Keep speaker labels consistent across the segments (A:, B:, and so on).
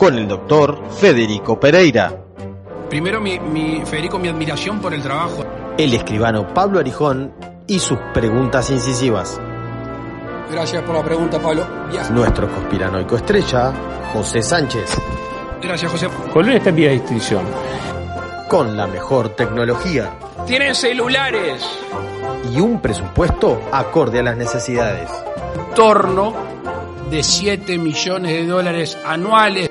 A: Con el doctor Federico Pereira,
B: Primero, mi, mi- Federico, mi admiración por el trabajo.
A: el escribano Pablo Arijón y sus preguntas incisivas.
B: Gracias por la pregunta, Pablo. Ya.
A: Nuestro conspiranoico estrella, José Sánchez,
B: Gracias, José.
C: Colón está en vía de extinción.
A: con la mejor tecnología
B: Tienen celulares.
A: y un presupuesto acorde a las necesidades.
B: Torno de 7 millones de dólares anuales.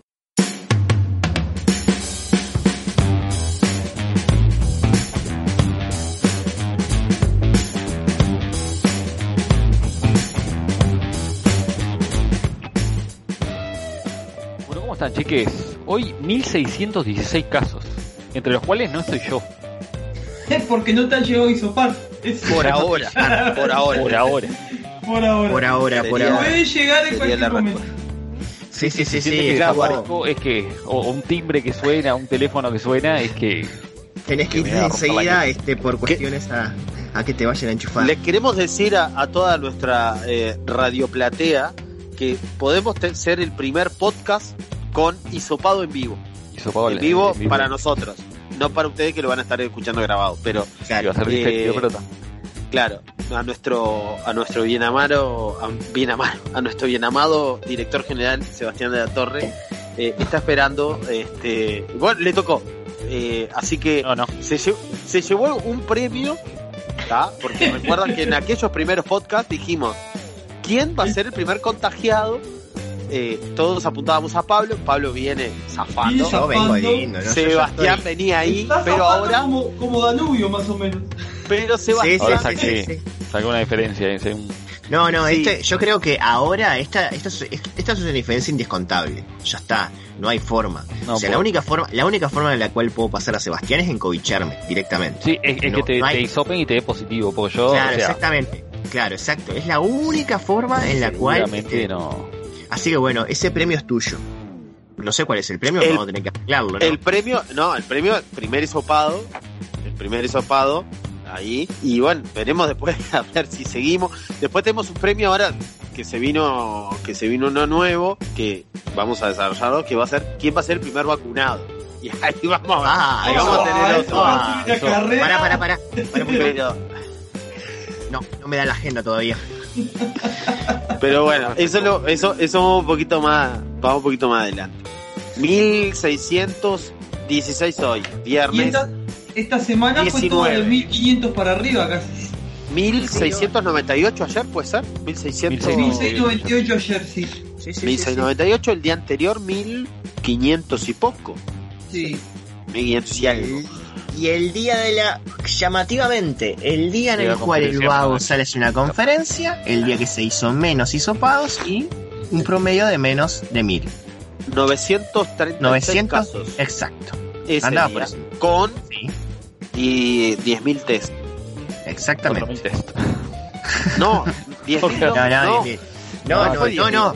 D: Están, chiques? Hoy 1616 casos, entre los cuales no estoy yo,
E: Es porque no te han llegado a isopar.
F: Por ahora, por ahora.
D: por ahora.
E: por ahora.
F: Por ahora, por
E: Puede
F: ahora.
E: llegar en cualquier momento.
F: Sí, sí, sí,
D: Si
F: sí.
D: que
F: claro,
D: es que, o un timbre que suena, un teléfono que suena, es que
F: Tenés que ir
D: romper la
F: enseguida este, por cuestiones a, a que te vayan a enchufar.
G: Le queremos decir a, a toda nuestra eh, radioplatea que podemos ser el primer podcast con hisopado en vivo. en vivo
D: en
G: para nosotros. No para ustedes que lo van a estar escuchando grabado, pero
F: Claro.
D: a ser
G: Eh,
D: pero
G: claro, a nuestro a nuestro bien amado, a, bien amado, a nuestro bien amado director general Sebastián de la Torre eh, está esperando este, bueno, le tocó. Eh, así que
D: No, no.
G: se, lle- se llevó un premio, ¿tá? porque recuerdan que en aquellos primeros podcasts dijimos, ¿quién va a ser el primer contagiado? Eh, todos apuntábamos a Pablo, Pablo viene zafando, Sebastián
F: estoy-
G: venía ahí,
E: Está
G: pero ahora,
E: Como, como Danubio, más o menos.
G: pero Sebastián,
F: sí.
D: Saca una diferencia.
F: No, no,
G: Sí.
F: este, yo creo que ahora esta, esta, es- esta es una diferencia indescontable. Ya está, no hay forma.
D: No,
F: o sea,
D: por-
F: la única forma, la única forma en la cual puedo pasar a Sebastián es encovicharme directamente.
D: Sí, es, es
F: No,
D: que te,
F: no hay-
D: te hisopen y te dé positivo, porque yo,
F: claro,
D: o sea,
F: exactamente. Claro, exacto. Es la única forma en la cual.
D: seguramente
F: este,
D: no.
F: Así que bueno, ese premio es tuyo. No sé cuál es el premio,
G: El-
F: vamos a tener que arreglarlo, ¿no?
G: el premio, no, el premio, primer hisopado, el primer hisopado, ahí, y bueno, veremos después a ver si seguimos. Después tenemos un premio ahora que se vino, que se vino uno nuevo, que vamos a desarrollarlo, que va a ser, ¿quién va a ser el primer vacunado? Y ahí vamos,
F: Ah,
G: ahí vamos a tener
E: Ah,
G: otro.
E: a
F: para, para. Para, porque-
G: Pero,
F: No, no me da la agenda todavía.
G: pero bueno, eso lo, eso, eso vamos un poquito más, vamos un poquito más adelante. 1616 hoy,
E: Y
G: viernes.
E: esta, esta semana fue todo de
G: 19.
E: 1500 para arriba casi.
G: 1698 ayer, puede ser? 1600.
E: 1698 ayer, sí.
F: Sí, sí, sí, sí.
G: 1698, el día anterior 1500 y poco.
E: Sí.
G: 1500 y algo.
F: Y el día de la. llamativamente, el día en el cual el
D: ¿no?
F: sale a una conferencia, el día que se hizo menos hisopados y un promedio de menos de 1000.
G: 936
F: 900
G: casos.
F: Exacto.
G: Ese
F: Andaba
G: día,
F: por eso.
G: Con
F: Sí,
G: y 10.000 test.
F: exactamente.
D: 4.000 test.
G: No, 10.000
F: No, no,
G: no,
F: 10.000. no,
G: No,
F: no, no, no,
G: 10.000.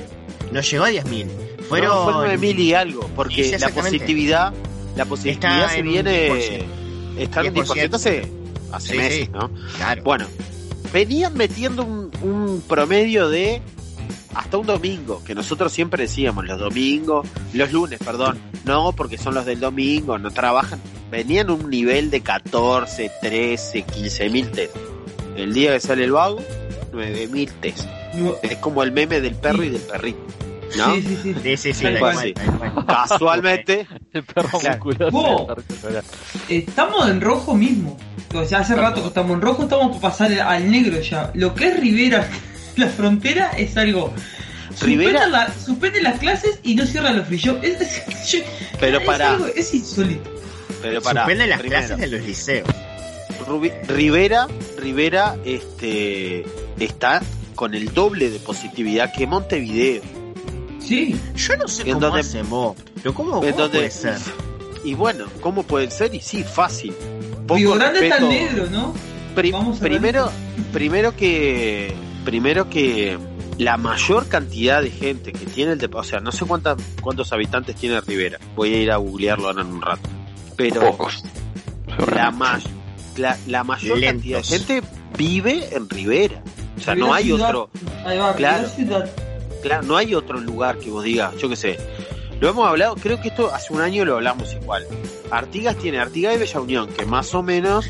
F: no llegó a 10.000.
G: no,
F: Fueron.
G: fue 9.000 y algo, porque la positividad, la positividad
F: Está
G: se
F: en
G: viene,
F: 10%.
G: Está en
F: 10%.
G: 10% hace, hace
F: Sí,
G: meses,
F: sí.
G: ¿no?
F: Claro.
G: Bueno, venían metiendo un, un promedio de hasta un domingo, que nosotros siempre decíamos, los domingos, los lunes, perdón, no, porque son los del domingo, no trabajan, venían un nivel de 14, 13, 15 mil test. El día que sale el vago, 9 mil test.
E: No,
G: Es como el meme del perro y del perrito. ¿No?
E: Sí, sí, sí.
F: Sí, sí, sí.
G: Casualmente,
D: El perro
F: Claro.
D: musculoso.
E: Estamos en rojo mismo. O sea, hace rato que estamos en rojo, estamos por pasar al negro ya. Lo que es Rivera, la frontera, es algo.
G: Rivera-
E: Suspende, la- suspende las clases y no cierra los free shop. Es, es- yo-
G: Pero
E: es algo- es insólito.
G: pero para
F: Suspenden las clases de los liceos.
G: Rivera, Rivera, este, está con el doble de positividad que Montevideo.
E: Sí.
F: Yo no sé
G: ¿En
F: cómo
G: dónde-
F: hacen vos, pero ¿cómo, cómo puede ser?
G: Y bueno, ¿cómo puede ser? Y sí, fácil. Poco
E: Río Grande está
G: respeto-
E: negro, ¿no?
G: Pri-
E: Vamos a ver.
G: primero, primero que, primero que la mayor cantidad de gente que tiene el, o sea, no sé cuántas, cuántos habitantes tiene Rivera. Voy a ir a googlearlo ahora en un rato. Pero
D: Pocos.
G: la, ma- la, la mayor
F: Lentos.
G: cantidad de gente vive en Rivera. O sea, no hay
E: ciudad.
G: otro,
E: Ahí va,
G: Claro.
E: Rivera ciudad.
G: Claro, no hay otro lugar que vos digas, yo qué sé. Lo hemos hablado, creo que esto hace un año lo hablamos igual. Artigas tiene Artigas y Bella Unión, que más o menos,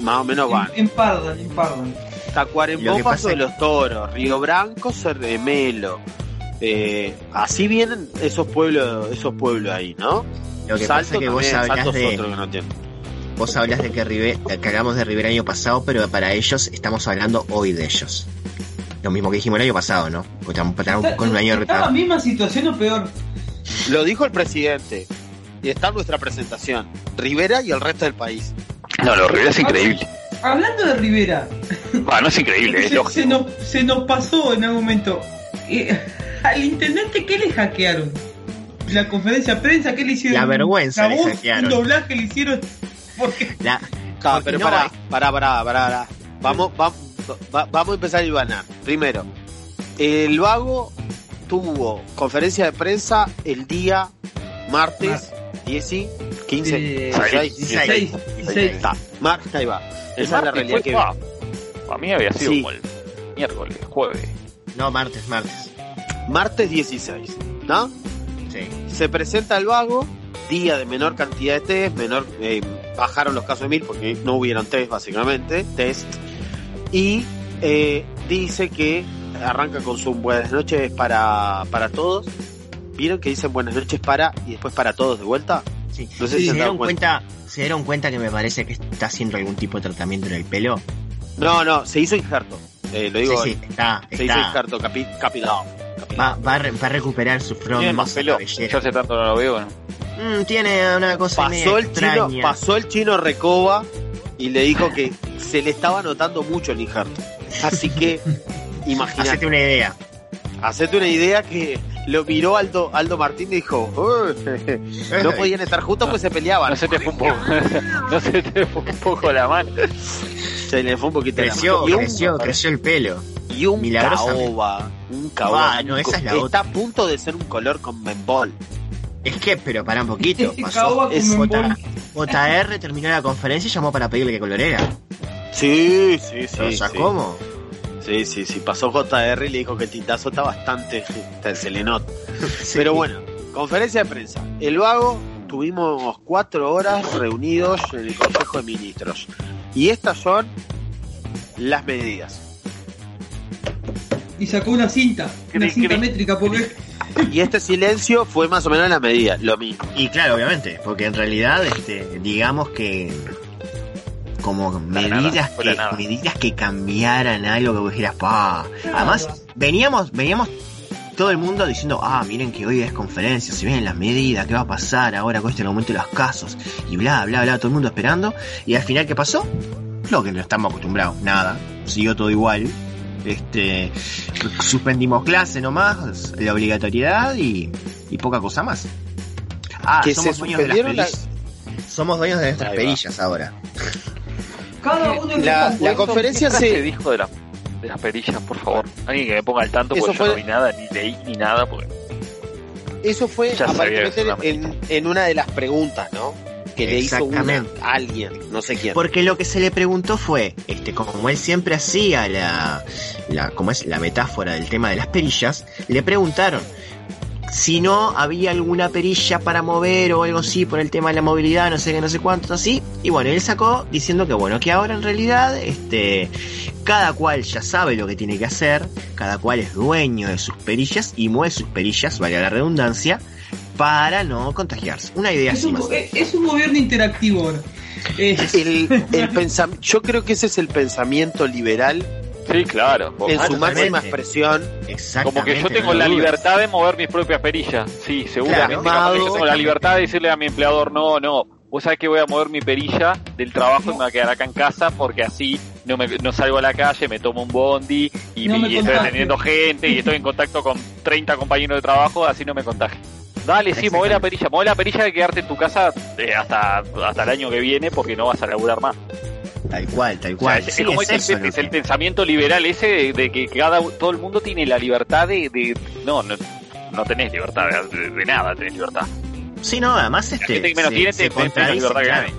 G: más o menos van.
E: En, en Pardan, en Pardan.
F: Lo
G: Tacuarembó Paso
F: pasa
G: de los Toros, Río Branco, Cerremelo. Eh, así vienen esos pueblos, esos pueblos ahí, ¿no?
F: Lo que pasa es que vos
G: también,
F: hablas
G: Salto es
F: de,
G: otro que no
F: vos hablas de que, Rive, que hablamos de Rivera el año pasado, pero para ellos estamos hablando hoy de ellos. Lo mismo que dijimos el año pasado, ¿no? Porque estamos, estamos con un año de
E: ¿Está en la misma situación o peor?
G: Lo dijo el presidente. Y está en nuestra presentación. Rivera y el resto del país.
D: No, lo Rivera es increíble.
E: Hablando de Rivera,
D: Bueno, no es increíble, es
E: se, se
D: lógico.
E: nos, se nos pasó en algún momento. Eh, al intendente, ¿qué le hackearon? La conferencia de prensa, ¿qué le hicieron?
F: La vergüenza
E: Una
F: le hackearon.
E: Un doblaje le hicieron. Porque
F: La-
G: Claro, pero
F: no
G: pará,
F: hay-
G: pará, pará, pará, pará. Vamos, vamos, va- vamos a empezar a ibanar. Primero, el vago tuvo conferencia de prensa el día martes 10 y 15,
E: Eh,
G: 16,
E: 16, 16.
G: Está, mar, ahí va.
D: El
G: Esa es la
D: martes
G: realidad
D: fue-
G: que
D: ah, Para mí había sido
G: Sí.
D: como el miércoles, jueves.
F: No, martes, martes.
G: martes 16, ¿no?
F: Sí.
G: Se presenta el vago, día de menor cantidad de test, menor, eh, bajaron los casos de mil porque no hubieron test básicamente, test, y eh, dice que arranca con su buenas noches para, para todos. ¿Vieron que dicen buenas noches para y después para todos de vuelta?
F: Sí.
G: No sé
F: ¿Se,
G: si
F: dieron cuenta, ¿Se dieron cuenta que me parece que está haciendo algún tipo de tratamiento en el pelo?
G: No, no, se hizo injerto. Eh, lo digo,
F: sí, sí, está,
G: se hizo injerto capi, capilado.
F: Va, va, a re- va a recuperar su
D: Tiene más pelo. Yo hace tanto no lo veo, ¿no?
F: Mm, tiene una cosa media
G: Pasó el chino, pasó el chino Recoba y le dijo que se le estaba notando mucho el injerto. Así que, imagínate,
F: Hacete una idea.
G: hacete una idea que lo miró Aldo, Aldo Martín y dijo, "Uy, no podían estar juntos pues se peleaban.
D: No se te fue un poco, no se te fue un poco la mano.
G: Se le fue un poquito la
F: Creció,
G: mano. Y un-
F: creció, creció el pelo.
G: Y un caoba, un caoba.
F: Ah, no, esa es la
G: Está
F: otra.
G: a punto de ser un color con membol.
F: Es que, pero para un poquito.
E: Caoba
F: Pasó.
E: con
F: Es JR terminó la conferencia y llamó para pedirle que colorera.
G: Sí, sí, sí.
F: o sea,
G: sí.
F: ¿cómo?
G: Sí, sí, sí. Pasó JR y le dijo que el tintazo está bastante. Se le nota.
F: Sí.
G: Pero bueno, conferencia de prensa. El vago, tuvimos cuatro horas reunidos en el Consejo de Ministros. Y estas son las medidas.
E: Y sacó una cinta, una cinta métrica, porque
G: Y este silencio fue más o menos la medida, lo mismo.
F: Y claro, obviamente, porque en realidad, este, digamos que como medidas que medidas que cambiaran algo que vos dijeras, pa. Además, veníamos, veníamos todo el mundo diciendo, ah, miren que hoy es conferencia, si vienen las medidas, qué va a pasar ahora con este aumento de los casos, y bla, bla, bla, todo el mundo esperando, y al final, ¿qué pasó? Lo que no estamos acostumbrados, nada, siguió todo igual. Este, suspendimos clase nomás, la obligatoriedad y, y poca cosa más. Ah,
G: Que
F: somos dueños de las
G: suspendieron la-
F: perillas. Somos dueños de nuestras perillas ahora.
E: cada uno en
G: La- la conferencia
D: ¿Qué frase
G: se-
D: dijo de, la, de las perillas, por favor? Alguien que me ponga al tanto
G: Eso
D: porque
G: fue-
D: yo no vi nada, ni leí ni nada, porque
G: Eso fue
D: Ya
G: aparentemente en, en una de las preguntas, ¿no? Que le hizo una, alguien, no sé quién.
F: Porque lo que se le preguntó fue, este, como él siempre hacía la, la, como es la metáfora del tema de las perillas, le preguntaron si no había alguna perilla para mover o algo así por el tema de la movilidad, no sé qué, no sé cuánto, así. Y bueno, él sacó diciendo que bueno, que ahora en realidad, este, cada cual ya sabe lo que tiene que hacer, cada cual es dueño de sus perillas y mueve sus perillas, vaya la redundancia, para no contagiarse. Una idea
E: Es
F: así
E: un,
F: más.
E: es- es un gobierno interactivo ahora. Eh,
G: El, el pensam- yo creo que ese es el pensamiento liberal
D: Sí, claro.
G: en su máxima expresión.
F: Exactamente.
D: Como que yo tengo la libertad de mover mis propias perillas. Sí, seguramente.
G: Claro,
D: yo tengo la libertad de decirle a mi empleador, no, no, vos sabés que voy a mover mi perilla del trabajo y me voy a quedar acá en casa porque así no, me, no salgo a la calle, me tomo un bondi y,
E: No
D: me-
E: me
D: y estoy atendiendo gente y estoy en contacto con 30 compañeros de trabajo, así no me contagio. Dale, sí, mueve la perilla, mueve la perilla de quedarte en tu casa eh, hasta, hasta el año que viene porque no vas a laburar más.
F: Tal cual, tal
D: O sea,
F: cual.
D: es, como
F: es
D: es el pensamiento liberal ese de, de que cada todo el mundo tiene la libertad de, de- no, no no tenés libertad de, de nada tenés libertad
F: Sí, no, además
D: la
F: este.
D: gente que menos
F: se-
D: tiene
F: se
D: menos que nadie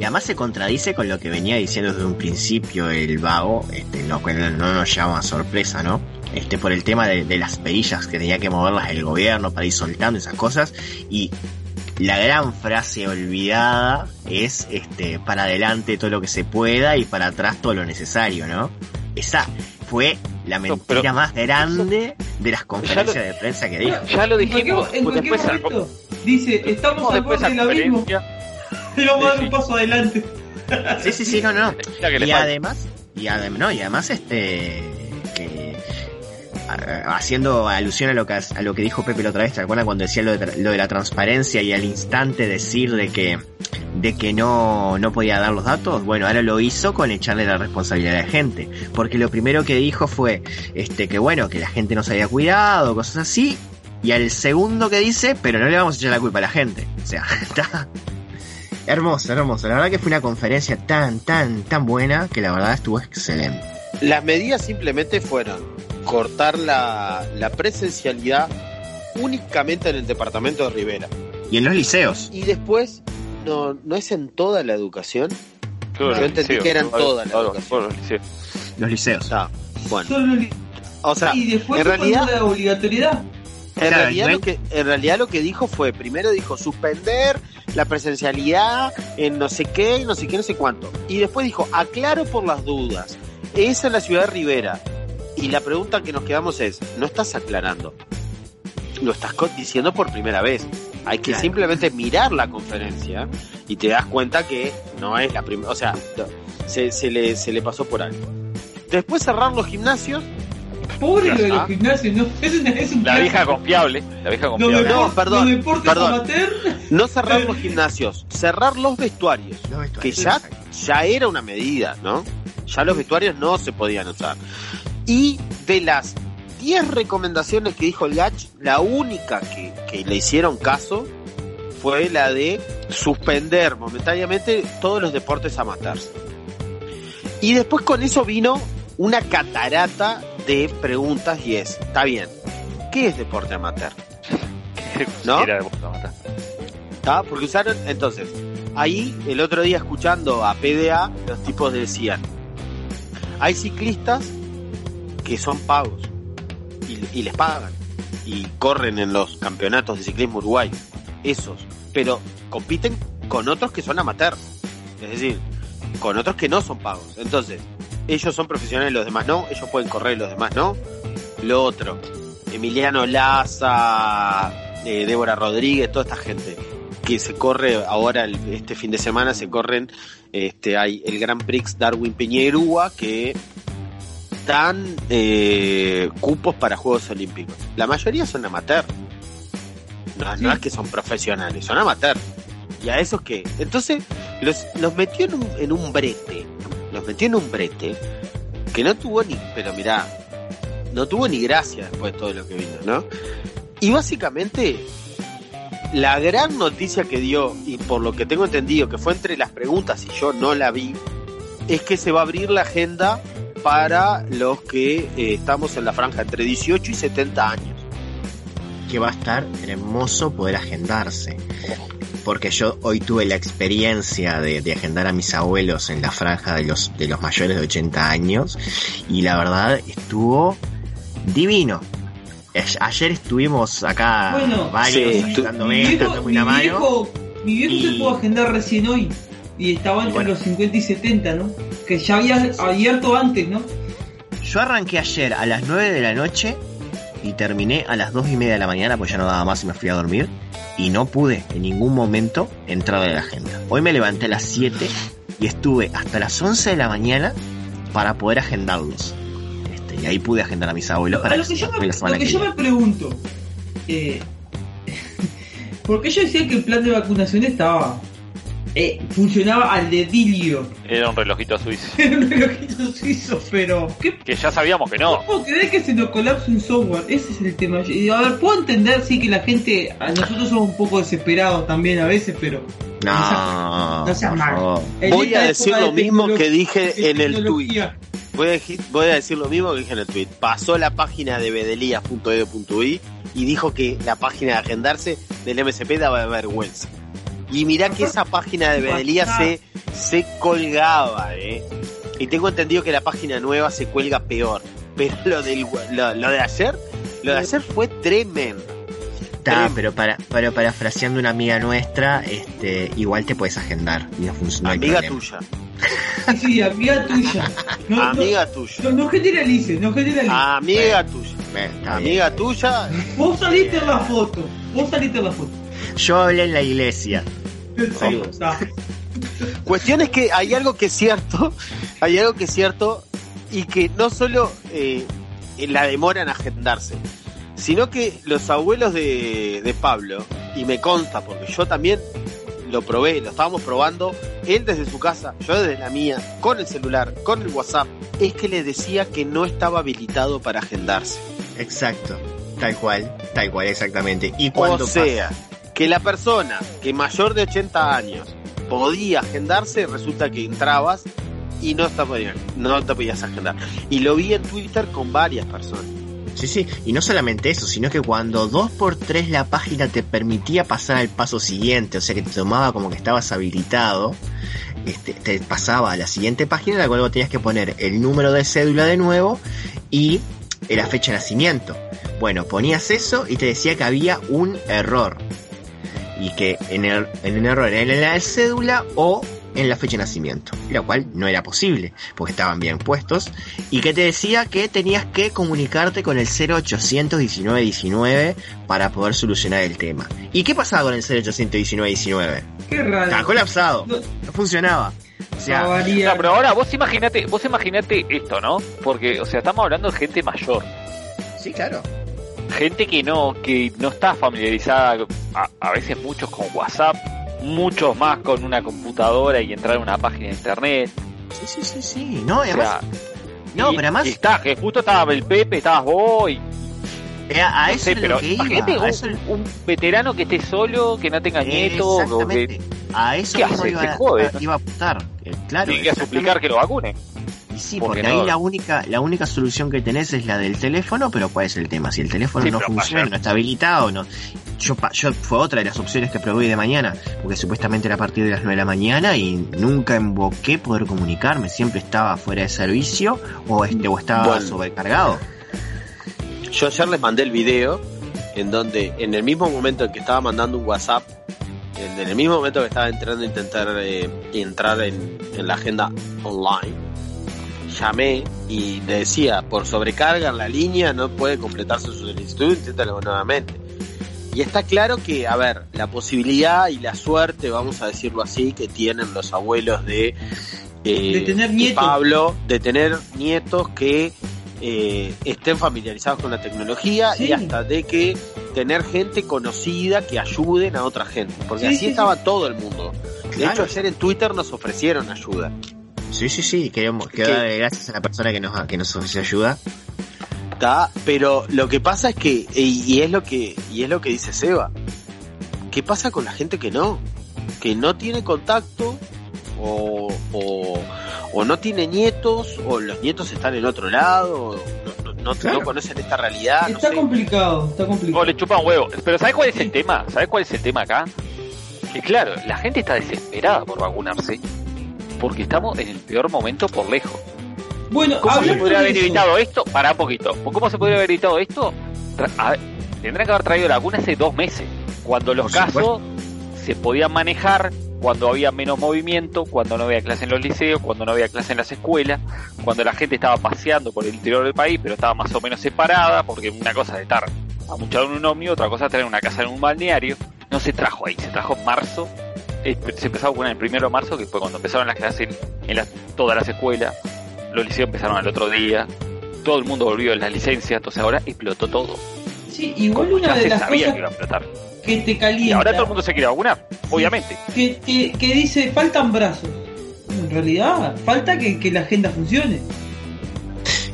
F: Y además se contradice con lo que venía diciendo desde un principio el vago, este, lo cual no nos llama sorpresa, ¿no? Este, por el tema de, de las perillas que tenía que moverlas el gobierno para ir soltando esas cosas. Y la gran frase olvidada es este, para adelante todo lo que se pueda y para atrás todo lo necesario, ¿no? Esa fue la
D: No,
F: mentira
D: pero-
F: más grande de las conferencias de prensa que dijo.
D: ya lo
E: en cualquier,
D: dijimos
E: en
D: pues
E: cualquier
D: después
E: momento dice, estamos al
D: después
E: borde del abismo y vamos a dar un paso adelante.
F: Sí, sí, sí, no, no. y además y además no y además este haciendo alusión a lo que dijo Pepe la otra vez, ¿te acuerdas cuando decía lo de, lo de la transparencia y al instante decir de que de que no no podía dar los datos? Bueno, ahora lo hizo con echarle la responsabilidad a la gente, porque lo primero que dijo fue este que bueno, que la gente no se había cuidado, cosas así, y al segundo que dice, pero no le vamos a echar la culpa a la gente. O sea, está hermoso, hermoso. La verdad que fue una conferencia tan, tan, tan buena que la verdad estuvo excelente.
G: Las medidas simplemente fueron cortar la, la presencialidad únicamente en el departamento de Rivera.
F: Y en los liceos.
G: Y después, no, no es en toda la educación.
D: Todo
G: Yo entendí
D: liceo,
G: que eran las
D: todo-
G: educación.
D: todo el liceo.
F: Los liceos.
G: Ah, bueno, o sea,
E: y después
G: en realidad,
E: la obligatoriedad.
G: en
F: Claro,
G: realidad
F: no
G: lo que en realidad lo que dijo fue primero dijo suspender la presencialidad en no sé qué y no sé qué no sé cuánto y después dijo aclaro por las dudas es en la ciudad de Rivera y la pregunta que nos quedamos es no estás aclarando lo estás diciendo por primera vez hay que
F: Claro.
G: simplemente mirar la conferencia y te das cuenta que no es la primera o sea no, se, se le se le pasó por algo después cerrar los gimnasios
E: Pobre lo de los gimnasios, ¿no? Es, una- es un
D: la
E: plan.
D: vieja confiable la vieja confiable
G: No,
E: depor-
G: perdón,
E: amateur,
G: no cerrar los gimnasios cerrar los vestuarios
F: Los vestuarios.
G: que ya, ya era una medida, ¿no? Ya los vestuarios no se podían usar. Y de las 10 recomendaciones que dijo el Gach, la única que, que le hicieron caso fue la de suspender momentáneamente todos los deportes amateurs. Y después con eso vino una catarata de preguntas y es, está bien, ¿qué es deporte amateur? ¿No?
D: Era de Boca, Mata.
G: ¿Está? Porque usaron, entonces, ahí el otro día escuchando a PDA, los tipos decían, hay ciclistas que son pagos y, y les pagan y corren en los campeonatos de ciclismo Uruguay, esos, pero compiten con otros que son amateur, es decir, con otros que no son pagos. Entonces, ellos son profesionales, los demás no, ellos pueden correr, los demás no. Lo otro, Emiliano Laza, eh, Débora Rodríguez, toda esta gente que se corre ahora el- este fin de semana se corren este hay el Grand Prix Darwin Piñerúa que dan eh, cupos para Juegos Olímpicos. La mayoría son amateur. No, es que son profesionales, son amateur. Y a esos que. Entonces, los, los metió en un, en un brete. Los metió en un brete que no tuvo ni. Pero mirá, no tuvo ni gracia después de todo lo que vino, ¿no? Y básicamente, la gran noticia que dio, y por lo que tengo entendido que fue entre las preguntas y yo no la vi, es que se va a abrir la agenda para los que eh, estamos en la franja entre 18 y 70 años.
F: Que va a estar hermoso poder agendarse. Porque yo hoy tuve la experiencia de, de agendar a mis abuelos en la franja de los, de los mayores de 80 años. Y la verdad estuvo divino. ayer estuvimos acá
E: Bueno,
F: varios
G: Sí,
F: ayudándome,
E: mi viejo, mi
F: una mano.
E: viejo, mi viejo se pudo agendar recién hoy. Y estaba entre
F: bueno.
E: los 50 y 70, ¿no? Que ya había abierto antes, ¿no?
F: Yo arranqué ayer a las 9 de la noche y terminé a las 2 y media de la mañana, pues ya no daba más y me fui a dormir. Y no pude en ningún momento entrar a la agenda. Hoy me levanté a las 7 y estuve hasta las 11 de la mañana para poder agendarlos. Este, y ahí pude agendar a mis abuelos para
E: A lo que yo me,
F: la semana
E: lo que
F: que
E: yo me pregunto, eh, ¿por qué yo decía que el plan de vacunación estaba, eh, funcionaba al dedillo?
D: Era un relojito suizo.
E: Era un relojito suizo, pero ¿qué
D: Que ya sabíamos que no.
E: Puedo creer que se nos colapse un software, ese es el tema. Y, a ver, puedo entender, sí, que la gente, a nosotros somos un poco desesperados también a veces, pero...
F: No,
E: no seas en
G: Voy a decir lo
E: de
G: mismo que dije en el
E: tecnología,
G: Voy a, voy a decir lo mismo que dije en el tweet. Pasó la página de bedelías.edu.i y dijo que la página de agendarse del MSP daba vergüenza. Y mirá que esa página de Bedelías se, se colgaba, eh. Y tengo entendido que la página nueva se cuelga peor. Pero lo, del, lo, lo de ayer, lo de ayer fue tremendo.
F: Está, pero para, pero parafraseando una amiga nuestra, este, igual te puedes agendar y no funciona. no
G: Amiga
F: problema.
G: tuya.
E: Sí, sí, amiga tuya. No, no-
G: Amiga tuya.
E: no, no generalices, no generalices.
G: Amiga tuya.
F: Bueno, está bien.
G: Amiga tuya.
E: Vos saliste en la foto, vos saliste en la foto.
F: Yo hablé en la iglesia.
E: Sí.
G: Cuestión es que hay algo que es cierto, hay algo que es cierto y que no solo eh, la demora en agendarse, sino que los abuelos de, de Pablo, y me consta porque yo también lo probé, lo estábamos probando, él desde su casa, yo desde la mía, con el celular, con el WhatsApp, es que le decía que no estaba habilitado para agendarse.
F: Exacto. Tal cual, tal cual, exactamente. Y
G: O
F: cuando
G: sea, que la persona que mayor de 80 años podía agendarse, resulta que entrabas y no te podías, no te podías agendar. Y lo vi en Twitter con varias personas.
F: Sí, sí, y no solamente eso, sino que cuando dos por tres la página te permitía pasar al paso siguiente, o sea que te tomaba como que estabas habilitado, este, te pasaba a la siguiente página en la cual vos tenías que poner el número de cédula de nuevo y la fecha de nacimiento. Bueno, ponías eso y te decía que había un error. Y que en el, en el error era en la cédula o en la fecha de nacimiento, lo cual no era posible, porque estaban bien puestos, y que te decía que tenías que comunicarte con el 0800 1919 para poder solucionar el tema. ¿Y qué pasaba con el 0800 1919?
E: Qué raro.
F: Estaba colapsado,
E: No,
F: no funcionaba. O sea.
D: No, pero ahora vos imaginate, vos imaginate esto, ¿no? Porque, o sea, estamos hablando de gente mayor.
F: sí, claro.
D: Gente que no que no está familiarizada a, a veces muchos con WhatsApp muchos más con una computadora y entrar a una página de internet
F: Sí, sí, sí, sí. No, y
D: o
F: además,
D: sea,
F: no,
D: y-
F: pero además,
D: y está que justo estaba el Pepe estabas vos y
F: eh, a
D: no
F: eso
D: sé
F: es
D: pero
F: lo que iba.
D: imagínate
F: a
D: un,
F: eso,
D: un veterano que esté solo que no tenga nietos que
F: Exactamente. A eso
D: ¿Qué hace?
F: iba,
D: Se jode.
F: iba- iba a apuntar. Claro.
D: tiene que suplicar que lo vacunen
F: Y sí,
D: Porque
F: porque,
D: no-
F: ahí la única, la única solución que tenés es la del teléfono, pero ¿cuál es el tema? Si el teléfono
D: Sí,
F: no funciona, no está habilitado, no. Yo, fue otra de las opciones que probé de mañana, porque supuestamente era a partir de las 9 de la mañana y nunca invoqué poder comunicarme, siempre estaba fuera de servicio o este o estaba
G: Bueno.
F: sobrecargado.
G: Yo ayer les mandé el video en donde en el mismo momento en que estaba mandando un WhatsApp, en el mismo momento que estaba entrando a intentar eh, entrar en, en la agenda online, llamé y le decía, por sobrecarga en la línea no puede completarse su solicitud, inténtalo nuevamente. Y está claro que, a ver, la posibilidad y la suerte, vamos a decirlo así, que tienen los abuelos de, eh,
E: De tener nietos.
G: Pablo, de tener nietos que eh, estén familiarizados con la tecnología
E: Sí.
G: y hasta de que tener gente conocida que ayuden a otra gente, porque
E: Sí,
G: así
E: sí,
G: estaba todo el mundo. De
F: Claro.
G: hecho, ayer en Twitter nos ofrecieron ayuda.
F: Sí, sí, sí, queremos, que gracias a la persona que nos, que nos ofreció ayuda.
G: ¿tá? Pero lo que pasa es que, y, y es lo que, y es lo que dice Seba, ¿qué pasa con la gente que no? Que no tiene contacto, o, o, o no tiene nietos, o los nietos están en otro lado, o no, no- no-
F: Claro.
G: no conocen esta realidad, no
E: Está
G: sé.
E: complicado, está
D: o
E: complicado.
D: le chupan huevo pero ¿sabes cuál es el tema? ¿sabes cuál es el tema acá? que claro la gente está desesperada por vacunarse porque estamos en el peor momento por lejos
E: Bueno,
D: ¿Cómo se podría haber evitado esto? Para un poquito. ¿Cómo se podría haber evitado esto? ver, tendrían que haber traído la vacuna hace dos meses, cuando los
F: Por
D: casos se podían manejar, cuando había menos movimiento, cuando no había clase en los liceos, cuando no había clase en las escuelas, cuando la gente estaba paseando por el interior del país, pero estaba más o menos separada, porque una cosa es estar amuchado en un ómnibus, otra cosa es tener una casa en un balneario. No se trajo ahí, se trajo en marzo. Se empezó a vacunar el primero de marzo, que fue cuando empezaron las clases en, en las- todas las escuelas. Los liceos empezaron al otro día. Todo el mundo volvió en las licencias, entonces ahora explotó todo.
E: Sí, igual
D: Como
E: una
D: ya
E: de
D: se
E: las
D: sabía
E: cosas
D: que iba a explotar.
E: que te
D: Y
E: calienta.
D: ahora todo el mundo se quiere vacunar, obviamente.
E: que, que, que dice faltan brazos. En realidad, falta que, que la agenda funcione.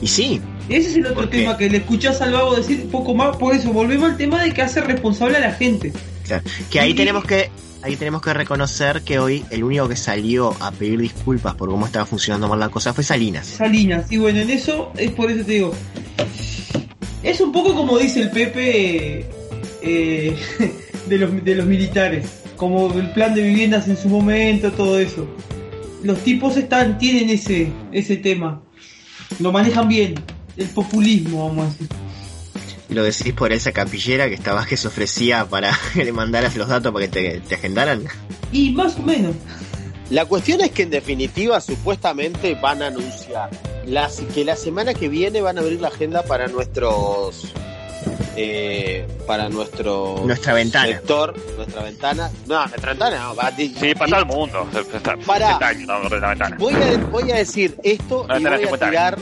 F: Y sí,
E: Ese es el otro tema que le escuchás al vago decir poco más. Por eso, volvemos al tema de que hace responsable a la gente.
F: claro. Que ahí
E: Y-
F: tenemos que ahí tenemos que reconocer que hoy el único que salió a pedir disculpas por cómo estaba funcionando mal la cosa fue Salinas.
E: Salinas, y bueno, en eso es por eso te digo. Es un poco como dice el Pepe eh, de, los, de los militares, como el plan de viviendas en su momento, todo eso. Los tipos están, tienen ese, ese tema, lo manejan bien, el populismo, vamos a decir.
F: Y lo decís por esa capillera que estaba que se ofrecía para que le mandaras los datos para que te, te agendaran.
E: Y más o menos,
G: La cuestión es que en definitiva supuestamente van a anunciar las, que la semana que viene van a abrir la agenda para nuestros eh, para nuestro
F: Nuestra ventana.
G: sector, nuestra ventana. No, nuestra ventana no, va, di-
D: Sí, para todo el mundo. Está-
G: Pará.
D: 60 años estamos en la ventana.
G: Voy a, voy a decir esto
D: No,
G: y voy a
D: 50 años.
G: tirar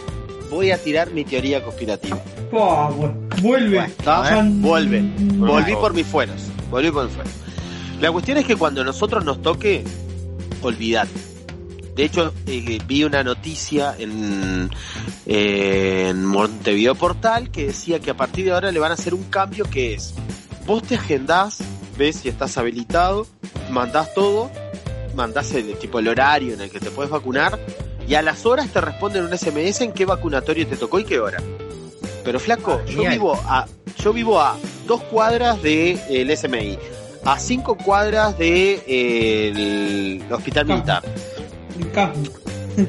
G: voy a tirar mi teoría conspirativa.
E: bueno, vuelve.
G: Vuelve. Volví por mis fueros. Volví por mis fueros. La cuestión es que cuando nosotros nos toque, olvidate. De hecho, eh, vi una noticia en, eh, en Montevideo Portal que decía que a partir de ahora le van a hacer un cambio que es, vos te agendás, ves si estás habilitado, mandás todo, mandás el tipo el horario en el que te puedes vacunar y a las horas te responden un SMS en qué vacunatorio te tocó y qué hora. Pero flaco, yo
F: Genial.
G: vivo a yo vivo a dos cuadras del SMI, a cinco cuadras del Hospital
E: Ah.
G: Militar,
E: El casmo.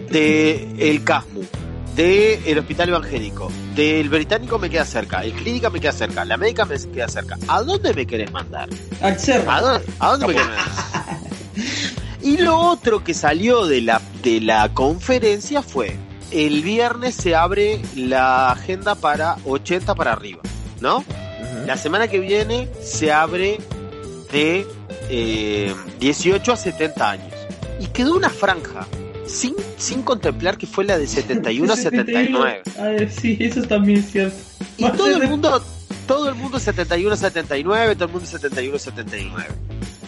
G: de el CASMU, del Hospital Evangélico, del Británico me queda cerca, el Clínica me queda cerca, la Médica me queda cerca. ¿A dónde me querés mandar?
E: Al cerro.
G: ¿A dónde, a dónde me querés mandar? Y lo otro que salió de la, de la conferencia fue, el viernes se abre la agenda para 80 para arriba, ¿no? La semana que viene se abre de eh, 18 a 70 años. Y quedó una franja, sin, sin contemplar que fue la de 71 a 79.
E: A ver, sí, eso también es cierto.
G: Y todo el mundo, todo el mundo 71 a 79, todo el mundo 71 a 79.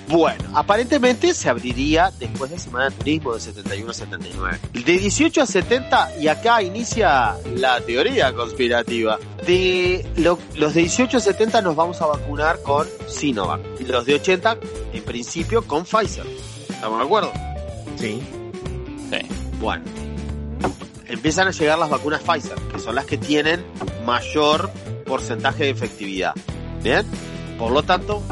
G: Bueno, aparentemente se abriría después de Semana de Turismo de 71 a 79. De 18 a 70, y acá inicia la teoría conspirativa, de lo- los de 18 a 70 nos vamos a vacunar con Sinovac. Y los de 80, en principio, con Pfizer. ¿Estamos de acuerdo?
F: Sí.
D: Sí.
G: Bueno, empiezan a llegar las vacunas Pfizer, que son las que tienen mayor porcentaje de efectividad. ¿Bien? Por lo tanto,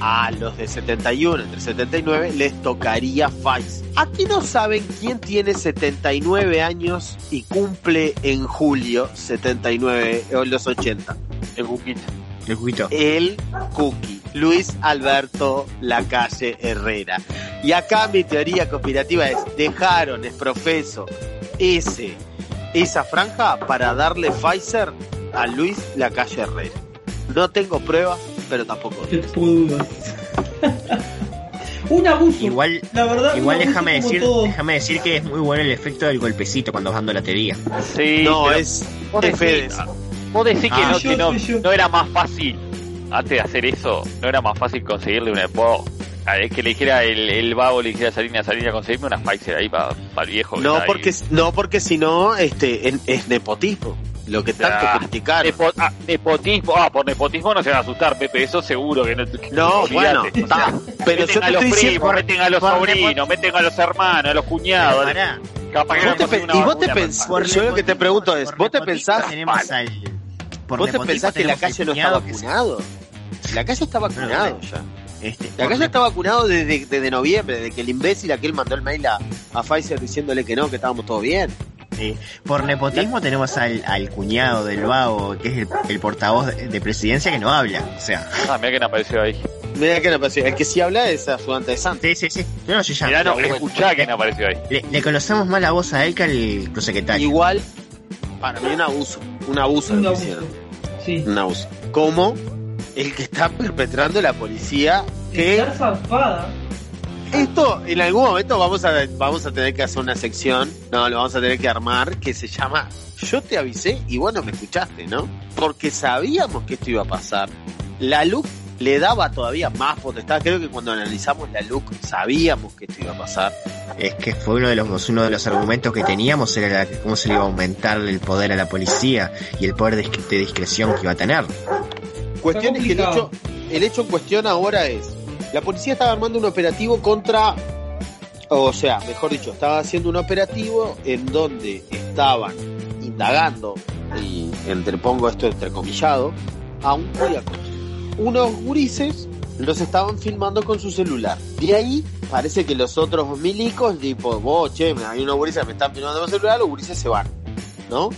G: a los de 71 entre 79 les tocaría Pfizer. Aquí no saben quién tiene 79 años y cumple en julio 79 o los 80.
D: El buquito.
F: El juguito.
G: El Cookie, Luis Alberto Lacalle Herrera. Y acá mi teoría conspirativa es, dejaron, es profeso, ese, esa franja para darle Pfizer a Luis Lacalle Herrera. No tengo pruebas, pero tampoco.
E: Dudas. un abuso.
F: Igual,
E: la verdad,
F: igual déjame decir,
E: todo.
F: déjame decir que es muy bueno el efecto del golpecito cuando vas dando la teoría.
D: Sí,
G: No, es
D: vos
G: de
D: decís,
G: Fede.
D: vos decís que,
F: Ah,
D: no,
E: yo,
D: que no,
E: yo.
D: no era más fácil, antes de hacer eso, no era más fácil conseguirle una... es que le dijera el, el vago, le dijera a Salina, Salina, conseguirme una Pfizer ahí para el viejo.
G: No
D: ahí.
G: porque, no porque si no, este, es, es nepotismo. Lo que tanto
D: Ah,
G: criticaron.
D: Nepo- ah, nepotismo, ah, por nepotismo no se va a asustar, Pepe, eso seguro que no. que-
G: No, bueno,
D: O sea,
G: está. Pero
D: meten
G: yo
D: a los primos,
G: diciendo.
D: meten a los sobrinos, meten a los hermanos, a los cuñados. Capaz que no
G: pe- y vos te pensás- Yo lo que te pregunto es, ¿vos te pensás-
F: tenemos
G: Vale.
F: al- por
G: ¿Vos te
F: nepotismo
G: pensás que la calle no está vacunado? La calle está vacunado ya.
F: este,
G: La calle está vacunado desde, desde noviembre, desde que el imbécil aquel mandó el mail a, a Pfizer diciéndole que no, que estábamos todos bien.
F: Sí. Por nepotismo tenemos al, al cuñado del vago, que es el, el portavoz de, de presidencia que no habla. O sea,
D: Ah, mira quién apareció ahí.
G: Mira que no pasó. El que sí habla es ayudante de Santos.
F: sí, sí, sí. Yo no sé ya.
D: Mirá, no,
F: bueno,
D: escuchá quién apareció ahí.
F: le, le conocemos más la voz a él que al prosecretario.
G: Igual, para mí un abuso. Un abuso
E: Un abuso. Sí.
G: Un abuso. Como el que está perpetrando la policía que
E: Estar zarpada.
G: Esto en algún momento vamos a, vamos a tener que hacer una sección, no, lo vamos a tener que armar, que se llama Yo te avisé y vos no me escuchaste, ¿no? Porque sabíamos que esto iba a pasar. La LUC le daba todavía más potestad. Creo que cuando analizamos la LUC sabíamos que esto iba a pasar.
F: Es que fue uno de los uno de los argumentos que teníamos era la- cómo se le iba a aumentar el poder a la policía y el poder de, de discreción que iba a tener.
G: Cuestión es que el hecho, el hecho en cuestión ahora es, la policía estaba armando un operativo contra, o sea, mejor dicho, estaba haciendo un operativo en donde estaban indagando, y entrepongo esto entrecomillado, a un culiaco. Unos gurises los estaban filmando con su celular. De ahí parece que los otros milicos, tipo, vos, che, hay unos gurises que me están filmando con el celular, los gurises se van, ¿no?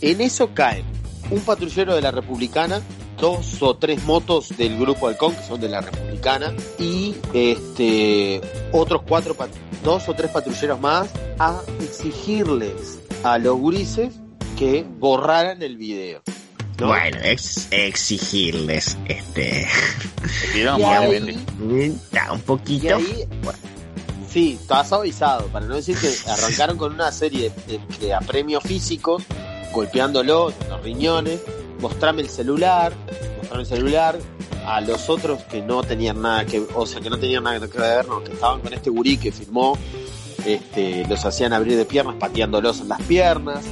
G: En eso caen un patrullero de la Republicana, dos o tres motos del grupo Halcón, que son de la Republicana, y este otros cuatro, dos o tres patrulleros más, a exigirles a los gurises que borraran el video. ¿no?
F: Bueno, ex- exigirles, este,
G: ahí-
F: un
G: Y
F: poquito.
G: ahí, bueno, sí, estás avisado, para no decir que arrancaron con una serie de, de apremios físicos, golpeándolos en los riñones, mostrame el celular, mostrame el celular, a los otros que no tenían nada que, o sea, que no tenían nada que ver, no, que estaban con este gurí que firmó, este, los hacían abrir de piernas, pateándolos en las piernas,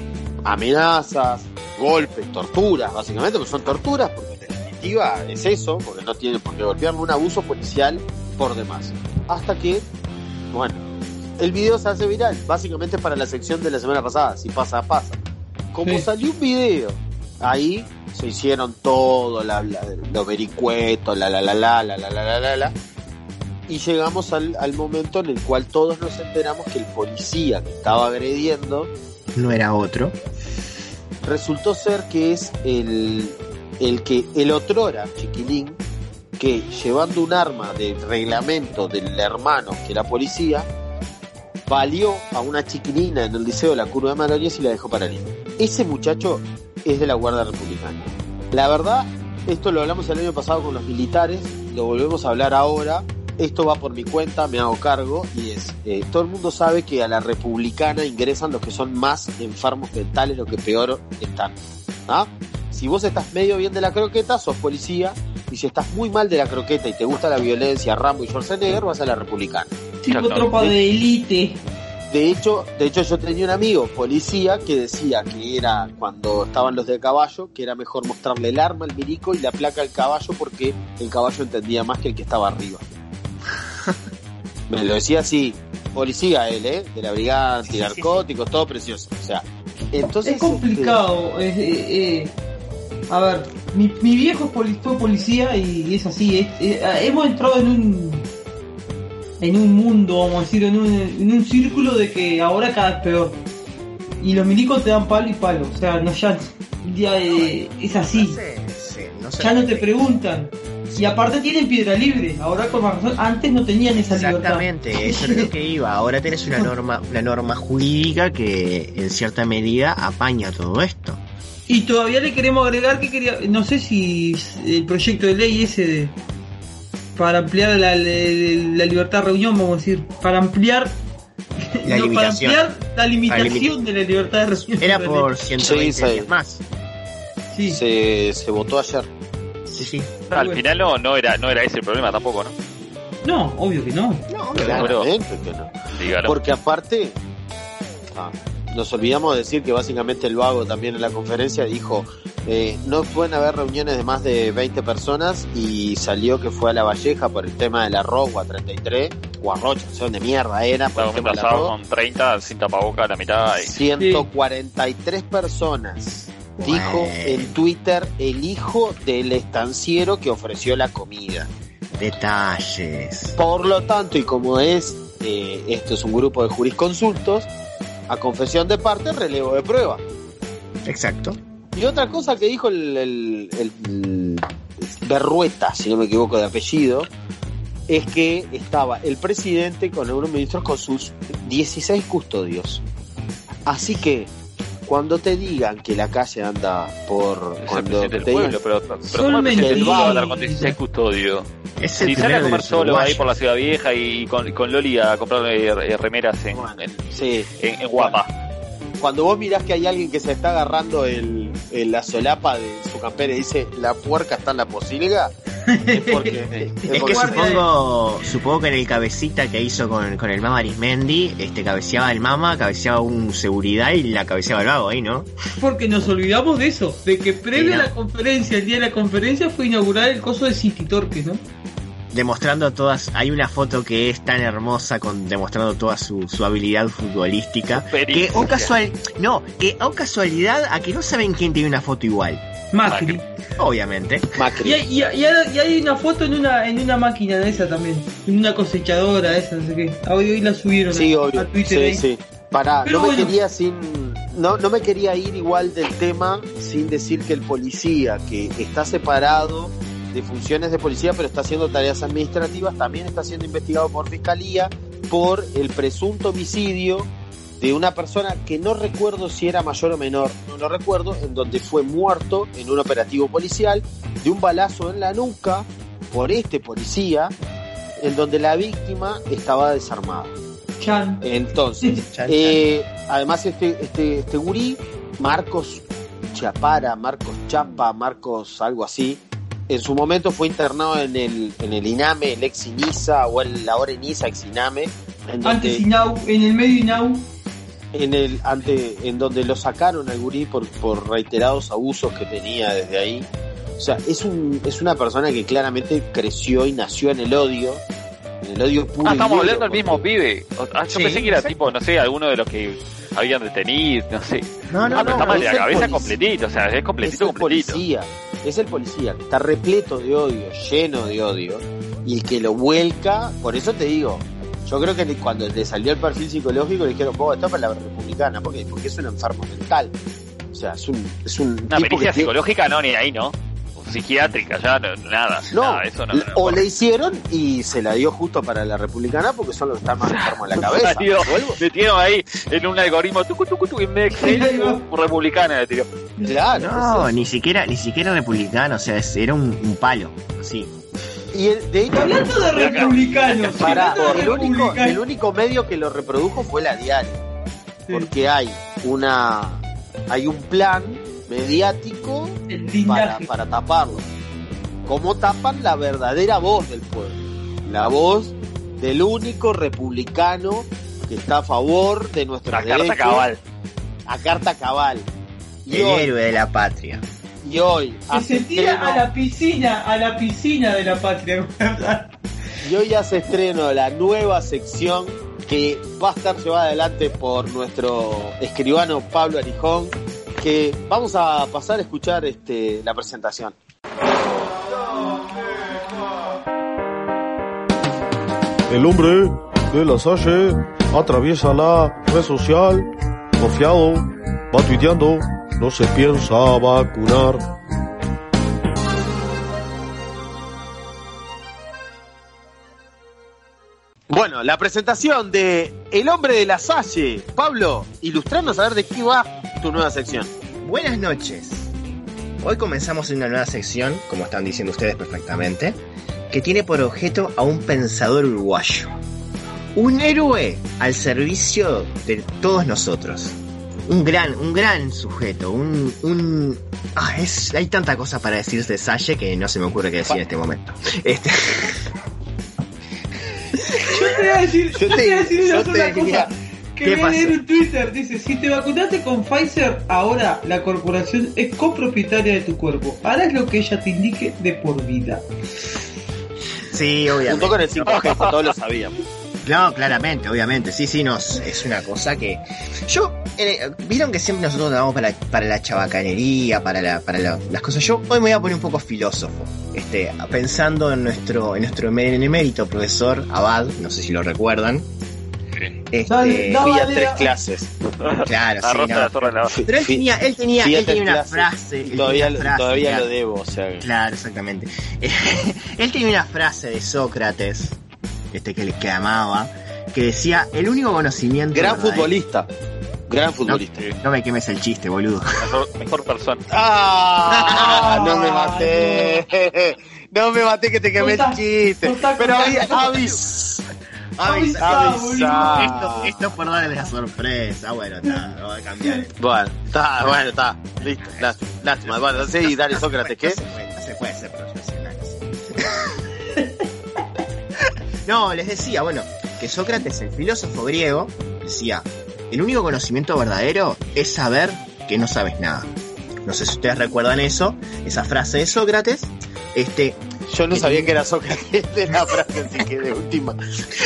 G: amenazas, golpes, torturas, básicamente, pues son torturas, porque en definitiva es eso, porque no tienen por qué golpearlo, un abuso policial por demás. Hasta que, bueno, el video se hace viral, básicamente para la sección de la semana pasada, si pasa, pasa. Como
E: Sí.
G: salió un video, ahí se hicieron todo, la, la- los vericuetos, la la la la la la la la la la. Y llegamos al, al momento en el cual todos nos enteramos que el policía que estaba agrediendo
F: No era otro.
G: resultó ser que es el, el que el otrora chiquilín que llevando un arma de reglamento del hermano que era policía valió a una chiquilina en el liceo de la curva de Malones y la dejó paralítica. Ese muchacho es de la Guardia Republicana. La verdad, esto lo hablamos el año pasado con los militares, lo volvemos a hablar ahora. Esto va por mi cuenta, me hago cargo y es, eh, todo el mundo sabe que a la republicana ingresan los que son más enfermos mentales, los que peor están. ¿ah? Si vos estás medio bien de la croqueta, sos policía, y si estás muy mal de la croqueta y te gusta la violencia, Rambo y Schwarzenegger, vas a la republicana.
E: Tipo tropa de élite.
G: De hecho, de hecho yo tenía un amigo policía que decía que era cuando estaban los de caballo, que era mejor mostrarle el arma al milico y la placa al caballo porque el caballo entendía más que el que estaba arriba. Me lo decía así, policía él, ¿eh? De la brigada antinarcóticos, todo precioso. O sea, entonces...
E: Es complicado. es, eh, eh, a ver, mi, mi viejo fue policía y es así. es- eh, hemos entrado en un en un mundo, vamos a decir, en un, en un círculo de que ahora cada vez peor. Y los milicos te dan palo y palo. O sea, no ya, ya eh, es así.
F: No sé, sí, no sé.
E: Ya no te preguntan. Y aparte tienen piedra libre. Ahora con más razón. Antes no tenían esa libertad.
F: Exactamente, eso es lo que iba. Ahora tenés una norma, una norma jurídica que en cierta medida apaña todo esto.
E: Y todavía le queremos agregar que quería, no sé si el proyecto de ley ese de para ampliar la, la- la libertad de reunión, vamos a decir, para ampliar
F: La
E: no, para
F: limitación.
E: ampliar la limitación de la libertad de reunión.
F: Era por 120
G: Sí,
F: días más.
E: sí,
G: Se, se votó ayer.
F: Sí, sí.
D: Al
E: bueno.
D: final no, no era, no era ese el problema tampoco, ¿no?
E: no, obvio que no.
F: No,
G: Claramente que no. Porque aparte, ah, nos olvidamos de decir que básicamente el vago también en la conferencia dijo, eh, no pueden haber reuniones de más de 20 personas y salió que fue a La Valleja por el tema del arroz o a 33 o a Rocha, no sé dónde mierda era, por el tema arroz.
D: con 30 sin tapaboca a la mitad. Y...
G: 143 personas. Dijo
F: Bueno.
G: en Twitter el hijo del estanciero que ofreció la comida.
F: Detalles.
G: Por lo tanto, y como es, eh, esto es un grupo de jurisconsultos, A confesión de parte, relevo de prueba.
F: Exacto.
G: Y otra cosa que dijo el, el- el- Berrueta, si no me equivoco de apellido, es que estaba el presidente con algunos ministros con sus 16 custodios. Así que cuando te digan que la calle anda por...
D: Es el
G: Cuando te digan-
D: pueblo, pero, pero ¿cómo el presidente del pueblo va a andar con
E: mentiras.
D: 16 custodios?
F: Es el
D: Si sale a comer solo ahí por la ciudad vieja y con, con Loli a comprar eh, remeras en,
G: Bueno,
D: en,
G: sí,
D: en- en Guapa.
G: cuando vos mirás que hay alguien que se está agarrando el, el- la solapa de su campera y dice la puerca está en la posilga, porque, es
F: que supongo, supongo que en el cabecita que hizo con, con el Mama Arismendi, este cabeceaba el Mama, cabeceaba un seguridad y la cabeceaba el vago ahí, ¿no?
E: Porque nos olvidamos de eso, de que previo
F: Sí, ¿no?
E: a la conferencia, el día de la conferencia, fue inaugurar el coso de City Torque, ¿no?
F: Demostrando todas, hay una foto que es tan hermosa con demostrando toda su, su habilidad futbolística. Que o casual, no, que o casualidad a que no saben quién tiene una foto igual.
E: Macri.
F: Obviamente.
G: Macri.
E: Y hay, y hay- y hay- y hay una foto en una en una máquina de esa también, en una cosechadora esa, no sé qué. Ah, Hoy, hoy la subieron
G: Sí,
E: a,
G: obvio.
E: a Twitter
G: Sí,
E: ahí.
G: sí. Pará,
E: Pero
G: no me quería sin. No, no me quería ir igual del tema sin decir que el policía que está separado de funciones de policía pero está haciendo tareas administrativas también está siendo investigado por fiscalía por el presunto homicidio de una persona que no recuerdo si era mayor o menor, no lo recuerdo, en donde fue muerto en un operativo policial de un balazo en la nuca por este policía, en donde la víctima estaba desarmada.
E: Chan.
G: Entonces,
F: Chan,
G: eh, además este, este, este gurí, Marcos Chapara, Marcos Chapa, Marcos algo así, en su momento fue internado en el, en el INAME, el ex INISA o el ahora INISA, ex INAME, en donde,
E: Antes Inau, en el medio Inau.
G: en el, ante, en donde lo sacaron al gurí por, por reiterados abusos que tenía desde ahí. O sea, es, un, es una persona que claramente creció y nació en el odio, en el odio puro.
D: Ah, estamos hablando del mismo pibe. O- ah, yo
F: Sí,
D: pensé que era
F: exacto.
D: tipo, no sé, alguno de los que habían detenido, no sé.
F: No, no,
D: Ah, pero
F: no.
D: está mal de
G: es
D: la cabeza completito, o sea, es
G: es
D: completito,
G: el
D: completito.
G: policía, es el policía que está repleto de odio, lleno de odio, y el que lo vuelca, por eso te digo, yo creo que cuando le salió el perfil psicológico le dijeron, vos, esto es para la republicana, ¿por qué? Porque es un enfermo mental. O sea, es un, es un
D: Una
G: que
D: pericia
G: tiene-
D: psicológica no, ni ahí, ¿no? Psiquiátrica, ya no, nada.
G: No,
D: nada, eso no.
G: o le hicieron y se la dio justo para la republicana porque son los que están más enfermos en la cabeza.
D: Metieron ahí en un algoritmo tucu, tucu, tucu, y me
E: Ahí va.
D: republicana le tiró.
G: Claro.
F: No,
G: es
F: ni siquiera, ni siquiera republicano, o sea, es- era un, un palo, así.
G: eso. Y el- de hecho,
E: Hablando de republicanos,
G: Pará,
E: hablando de
G: el único, el
E: republicanos.
G: único medio que lo reprodujo fue la diaria.
E: Sí,
G: Porque hay una hay un plan mediático para, para taparlo. ¿Cómo tapan la verdadera voz del pueblo? La voz del único republicano que está a favor de nuestros
D: La carta
G: derechos.
D: cabal.
G: A carta cabal. Y
F: El
G: hoy,
F: héroe de la patria.
G: y hoy
E: Que se tira
G: estreno-
E: a la piscina, a la piscina de la patria.
G: Y hoy hace estreno la nueva sección que va a estar llevada adelante por nuestro escribano Pablo Arijón, que vamos a pasar a escuchar este, la presentación.
H: El hombre de la Salle atraviesa la red social, confiado, va tuiteando, no se piensa vacunar.
G: Bueno, la presentación de El hombre de la Salle. Pablo, ilustranos a ver de qué va tu nueva sección.
F: Buenas noches. Hoy comenzamos una nueva sección, como están diciendo ustedes perfectamente, que tiene por objeto a un pensador uruguayo. Un héroe al servicio de todos nosotros. Un gran, un gran sujeto, un, un... Ah, es, hay tanta cosa para decir de Salle que no se me ocurre qué decir en este momento. Este,
E: Yo te voy a decir, yo te voy a decir una
G: yo
E: sola
G: te diría,
E: cosa.
F: ¿Qué
E: voy a leer en Twitter, dice, si te vacunaste con Pfizer, ahora la corporación es copropietaria de tu cuerpo. Harás lo que ella te indique de por vida.
F: sí, obviamente.
G: Junto con el 5G, todos lo sabíamos.
F: No, claramente, obviamente, sí, sí, no, es una cosa que... Yo, eh, vieron que siempre nosotros vamos para, para la chabacanería, para, la, para la- las cosas. Yo hoy me voy a poner un poco filósofo, este, pensando en nuestro, en nuestro emérito profesor Abad, no sé si lo recuerdan, Este,
E: Dale,
G: tres clases.
F: Claro, sí, no.
D: la.
F: Pero él tenía, él tenía, él tenía una
G: clases
F: frase. él
G: Todavía,
F: tenía una frase,
G: todavía lo debo, o sea.
F: Claro, exactamente. él tenía una frase de Sócrates, este que, le- que amaba, que decía, el único conocimiento...
G: Gran
F: verdadero-"
G: futbolista. Gran futbolista.
F: No me quemes el chiste, boludo.
D: Mejor, mejor persona.
G: ¡Ah! No me maté. No me maté que te quemé el chiste. Pero había avis.
E: Avisá.
F: Esto, esto es por darle la sorpresa. Bueno, está, lo voy a cambiar.
G: Bueno, está, bueno, está. Listo. Lástima. Bueno, sí, dale, Sócrates, ¿qué?
F: No se puede, no se puede ser profesional. No, les decía, bueno, que Sócrates, el filósofo griego, decía, el único conocimiento verdadero es saber que no sabes nada. No sé si ustedes recuerdan eso, esa frase de Sócrates. Este,
G: Yo no sabía que era Sócrates de la frase, así que de última.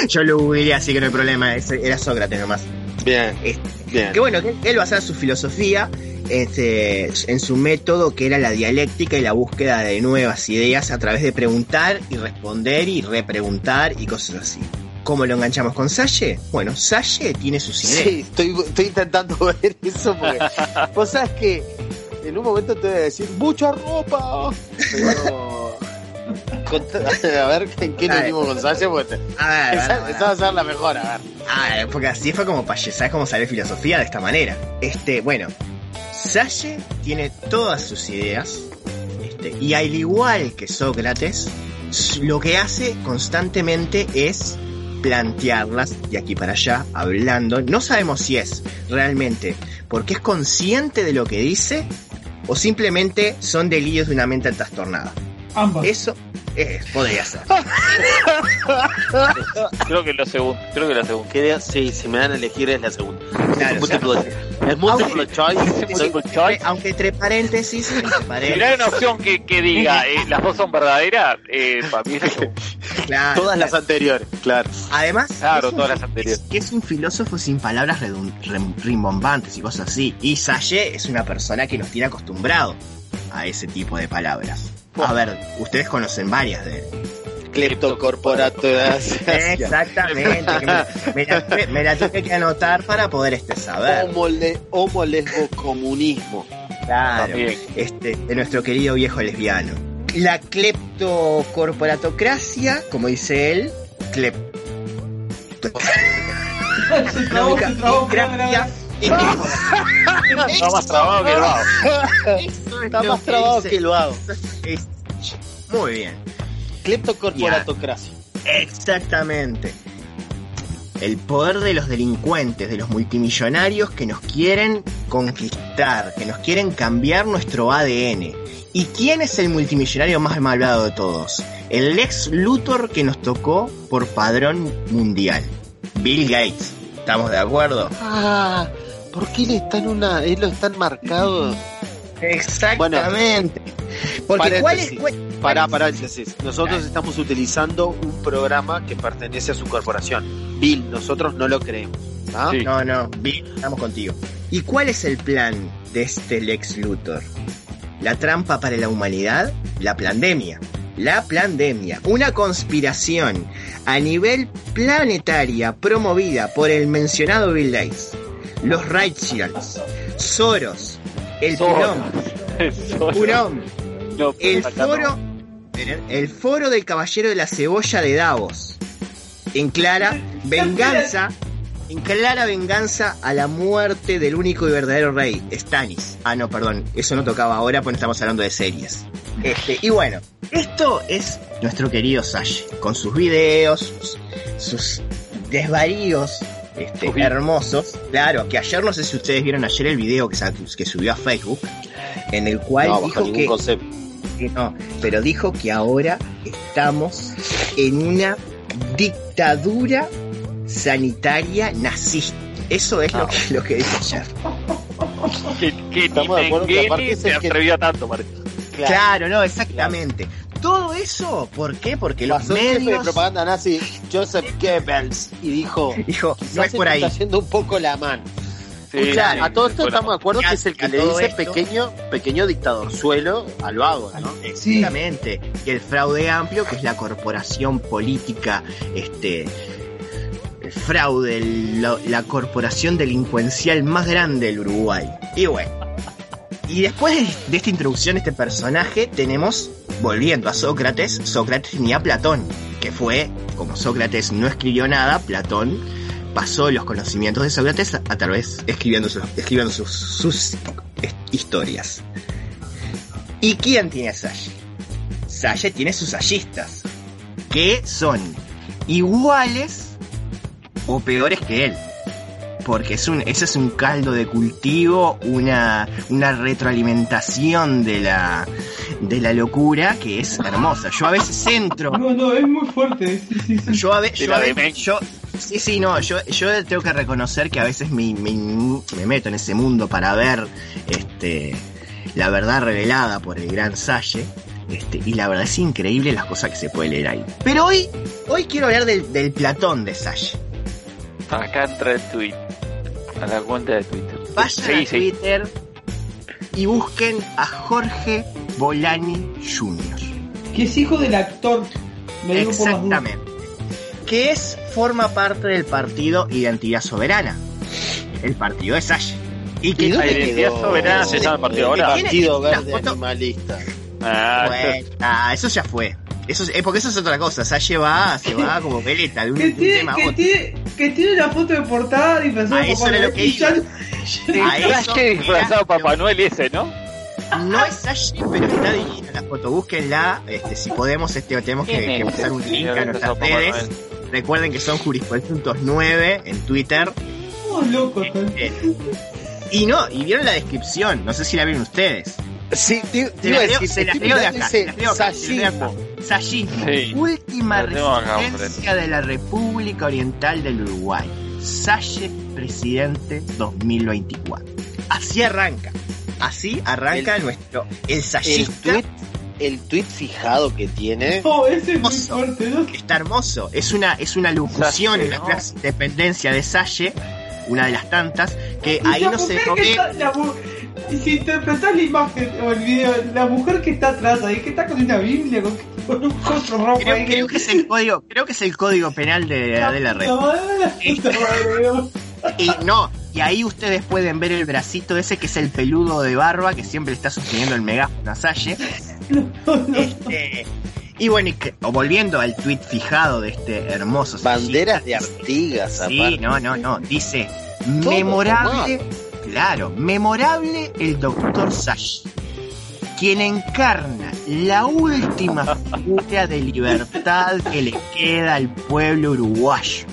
F: yo lo googleé, así que no hay problema, era Sócrates nomás.
G: Bien,
F: Este,
G: bien.
F: que bueno, que él basaba su filosofía este, en su método que era la dialéctica y la búsqueda de nuevas ideas a través de preguntar y responder y repreguntar y cosas así. ¿Cómo lo enganchamos con Salle? Bueno, Salle tiene sus ideas.
G: Sí, estoy, estoy intentando ver eso porque vos sabes que en un momento te voy a decir mucha ropa. Pero a ver en qué nos
F: Dale.
G: dimos con Sasha porque
F: A ver, a ver,
G: esa,
F: a ver.
G: esa va a ser la mejor, a ver.
F: Ah, porque así fue como para ¿sabes cómo sale filosofía de esta manera? Este, bueno, Salle tiene todas sus ideas, este, y al igual que Sócrates, lo que hace constantemente es plantearlas de aquí para allá, hablando. No sabemos si es realmente porque es consciente de lo que dice o simplemente son delirios de una mente trastornada.
E: Ambas.
F: Eso es, podría ser.
D: Creo que lo segundo. Creo que lo segundo.
G: Creo, sí, si me dan a elegir es la segunda.
F: Claro, o sea,
G: Multiple- es multiple choice.
D: Multiple choice.
F: aunque entre paréntesis, entre
D: Si hay una opción que, que diga eh, las dos son verdaderas, eh, para mí es
F: claro,
G: Todas las anteriores, claro.
F: Además,
D: Claro,
F: es un-
D: todas las anteriores.
F: es- que es un filósofo sin palabras rimbombantes y cosas así. Y Salle es una persona que nos tiene acostumbrado a ese tipo de palabras. A ver, ustedes conocen varias de él.
G: Cleptocorporato.
F: Exactamente. me, me la, tuve- me la tuve que anotar para poder este saber.
G: Homo, le, homo lesbo comunismo.
F: Claro.
D: También.
F: Este, de nuestro querido viejo lesbiano. La cleptocorporatocracia, como dice él, clep
E: se trabó, se trabó,
F: Democracia.
D: Está más trabado que el vago.
G: Está más trabado que lo hago.
F: Muy bien.
G: Cleptocorporatocracia.
F: Exactamente. El poder de los delincuentes, de los multimillonarios que nos quieren conquistar, que nos quieren cambiar nuestro ADN. ¿Y quién es el multimillonario más malvado de todos? El ex Luthor que nos tocó por padrón mundial. Bill Gates. ¿Estamos de acuerdo?
G: Ah, ¿por qué él está en una. Él lo están marcado?
F: Exactamente. Porque ¿cuál es,
G: paréntesis.
F: cuál-
G: Pará, paréntesis. Nosotros estamos utilizando un programa que pertenece a su corporación. Bill, nosotros no lo creemos. ¿ah?
D: Sí.
F: No, no, Bill, estamos contigo. ¿Y cuál es el plan de este Lex Luthor? La trampa para la humanidad, la pandemia. La pandemia, una conspiración a nivel planetaria promovida por el mencionado Bill Gates, los Rothschilds, Soros, el
D: Soros. Eso,
F: Pulón,
D: no,
F: el
D: no.
F: foro, el foro del caballero de la cebolla de Davos. En clara venganza, en clara venganza a la muerte del único y verdadero rey, Stannis. Ah, no, perdón, eso no tocaba ahora porque estamos hablando de series. Este, y bueno, esto es nuestro querido Sash, con sus videos, sus, sus desvaríos este, hermosos. Claro, que ayer no sé si ustedes vieron ayer el video que, que subió a Facebook, en el cual
G: No,
F: dijo que
G: concepto.
F: que no, pero dijo que ahora estamos en una dictadura sanitaria nazista. Eso es lo, que, lo que dijo ayer.
D: Que, que
G: Estamos de acuerdo que aparte
D: se atrevió a tanto.
F: Claro, no, exactamente. Todo eso, ¿por qué? Porque los
G: Pasó el jefe de
F: medios...
G: propaganda nazi, Joseph Goebbels, y dijo:
F: Dijo, no es
G: se
F: por ahí.
G: está yendo un poco la mano.
D: Sí,
F: Claro.
G: A todo esto
D: Bueno,
G: estamos de acuerdo que es el que le dice
F: esto-
G: pequeño, pequeño dictador suelo al vago, ¿no?
F: Exactamente. Y el fraude amplio, que es la corporación política, este, el fraude, el- la, la corporación delincuencial más grande del Uruguay. Y bueno. Y después de, de esta introducción, este personaje, tenemos, volviendo a Sócrates, Sócrates tenía a Platón, que fue, como Sócrates no escribió nada, Platón pasó los conocimientos de Sócrates a, través, escribiendo, sus, sus, historias. ¿Y quién tiene a Salle? Salle tiene sus sayistas, que son iguales o peores que él. Porque es un, ese es un caldo de cultivo, una, una retroalimentación de la, de la locura que es hermosa. Yo a veces entro,
E: No, no, es muy fuerte. Sí, sí, sí.
F: yo a, ve-
D: De
F: yo
D: la
F: a ve-
D: demencia.
F: yo- sí, sí, no, yo, yo tengo que reconocer que a veces me, me, me meto en ese mundo para ver este, la verdad revelada por el gran Salle. Este, y la verdad es increíble las cosas que se puede leer ahí. Pero hoy, hoy quiero hablar del, del Platón de Salle.
D: Acá entra el tweet. A la cuenta de Twitter.
F: Vayan
D: Sí,
F: a
D: sí.
F: Twitter y busquen a Jorge Bolani Jr.
E: Que es hijo del actor. Me por.
F: Exactamente. Que es, forma parte del partido Identidad Soberana. El partido de Salle. Y que
G: ¿Y dónde
D: La identidad
G: quedó
D: soberana se llama el partido ahora.
G: El Partido
F: ¿Tiene-
G: Verde? Animalista.
D: Ah,
F: Bueno, ah, eso ya fue. Eso, es- porque eso es otra cosa. Salle va, se va como veleta de un,
E: Que
F: de un
E: tiene,
F: tema
E: que,
F: otro.
E: tiene, que tiene una foto de portada y pensó
F: A eso era lo que
E: y ya-
F: iba. A eso
D: Salle disfrazado
F: era-
D: Papá Noel ese, ¿no?
F: No es Salle, pero está divina la foto. Búsquenla. Este, si podemos, este, tenemos que,
D: ¿Quién
F: que pasar un link a nuestras
D: Papá
F: redes. Recuerden que son Jurisprudentos 9 en Twitter.
E: Estamos locos.
F: Eh, y no, y vieron la descripción. No sé si la vieron ustedes.
G: Sí, te, te
F: Se
G: iba a decir,
F: se las leo de acá.
G: ese sallismo.
D: Sí.
F: Última
D: acá,
F: resistencia de la República Oriental del Uruguay. Salle, presidente 2024. Así arranca. Así arranca nuestro. El
G: El
F: sallista.
G: tweet, el tweet fijado que tiene.
E: No, ese es muy
F: Oso.
E: fuerte, ¿no?
F: Está hermoso. Es una, es una locución
D: Salle,
F: en la
D: ¿no?
F: dependencia de Salle. Una de las tantas. Que
E: Y
F: ahí
E: la
F: no se
E: mujer
F: no
E: que
F: ve.
E: está- la mu- y si interpretas la imagen o el video, la mujer que está atrás ahí, que está con una Biblia, con, con un coso rojo
F: Creo,
E: ahí.
F: creo que es el código, creo que es el código penal de Adela Red.
E: Dios.
F: Y no, y ahí ustedes pueden ver el bracito ese que es el peludo de barba que siempre está sosteniendo el megáfono a Salle. Este, y bueno, y que- o volviendo al tweet fijado de este hermoso
G: Banderas de Artigas,
F: Sí,
G: aparte.
F: no, no, no. Dice, memorable, claro, memorable el doctor Sash, quien encarna la última figura de libertad que le queda al pueblo uruguayo.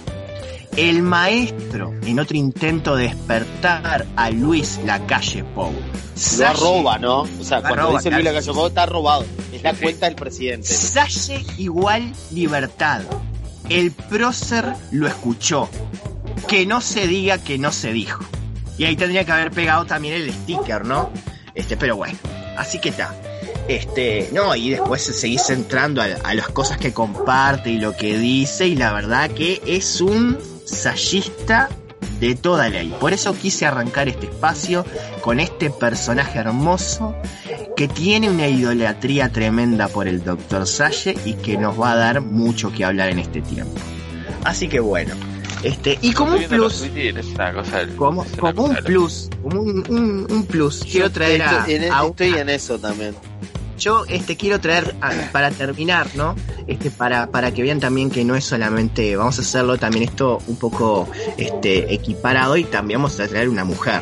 F: El maestro, en otro intento de despertar a Luis Lacalle Pou.
G: Lo arroba, ¿no? O sea, cuando
F: Arroba,
G: dice Luis. Lacalle Pou, está robado. Es la cuenta del presidente.
F: Salle igual libertad. El prócer lo escuchó. Que no se diga que no se dijo. Y ahí tendría que haber pegado también el sticker, ¿no? Este, pero bueno. Así que está. Este, no, y después seguís entrando a, a las cosas que comparte y lo que dice. Y la verdad que es un sayista de toda ley. Por eso quise arrancar este espacio con este personaje hermoso que tiene una idolatría tremenda por el Dr. Salle y que nos va a dar mucho que hablar en este tiempo. Así que bueno, este, y como un plus, como, como
D: cosa
F: un plus, como un, un- un plus, quiero traer a,
G: Estoy en,
F: a un-
G: estoy en eso también.
F: yo este quiero traer a- para terminar, ¿no? Este para para que vean también que no es solamente vamos a hacerlo también esto un poco este equiparado y también vamos a traer una mujer.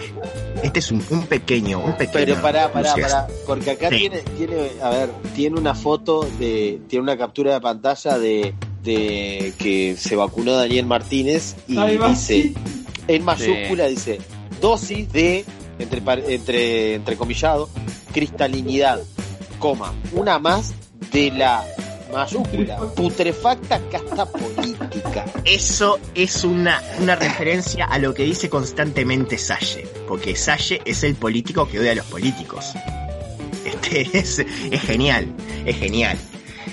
F: Este es un, un pequeño, un pequeño.
G: Pero pará, pará, pará. Porque acá
F: Sí.
G: tiene, tiene, a ver, tiene una foto de, tiene una captura de pantalla de, de que se vacunó Daniel Martínez y dice, en mayúscula dice, dosis de, entre, par- entre, entrecomillado, cristalinidad, coma, una más de la mayúscula, putrefacta casta política.
F: Eso es una, una referencia a lo que dice constantemente Salle, porque Salle es el político que odia a los políticos. Este es, es genial, es genial.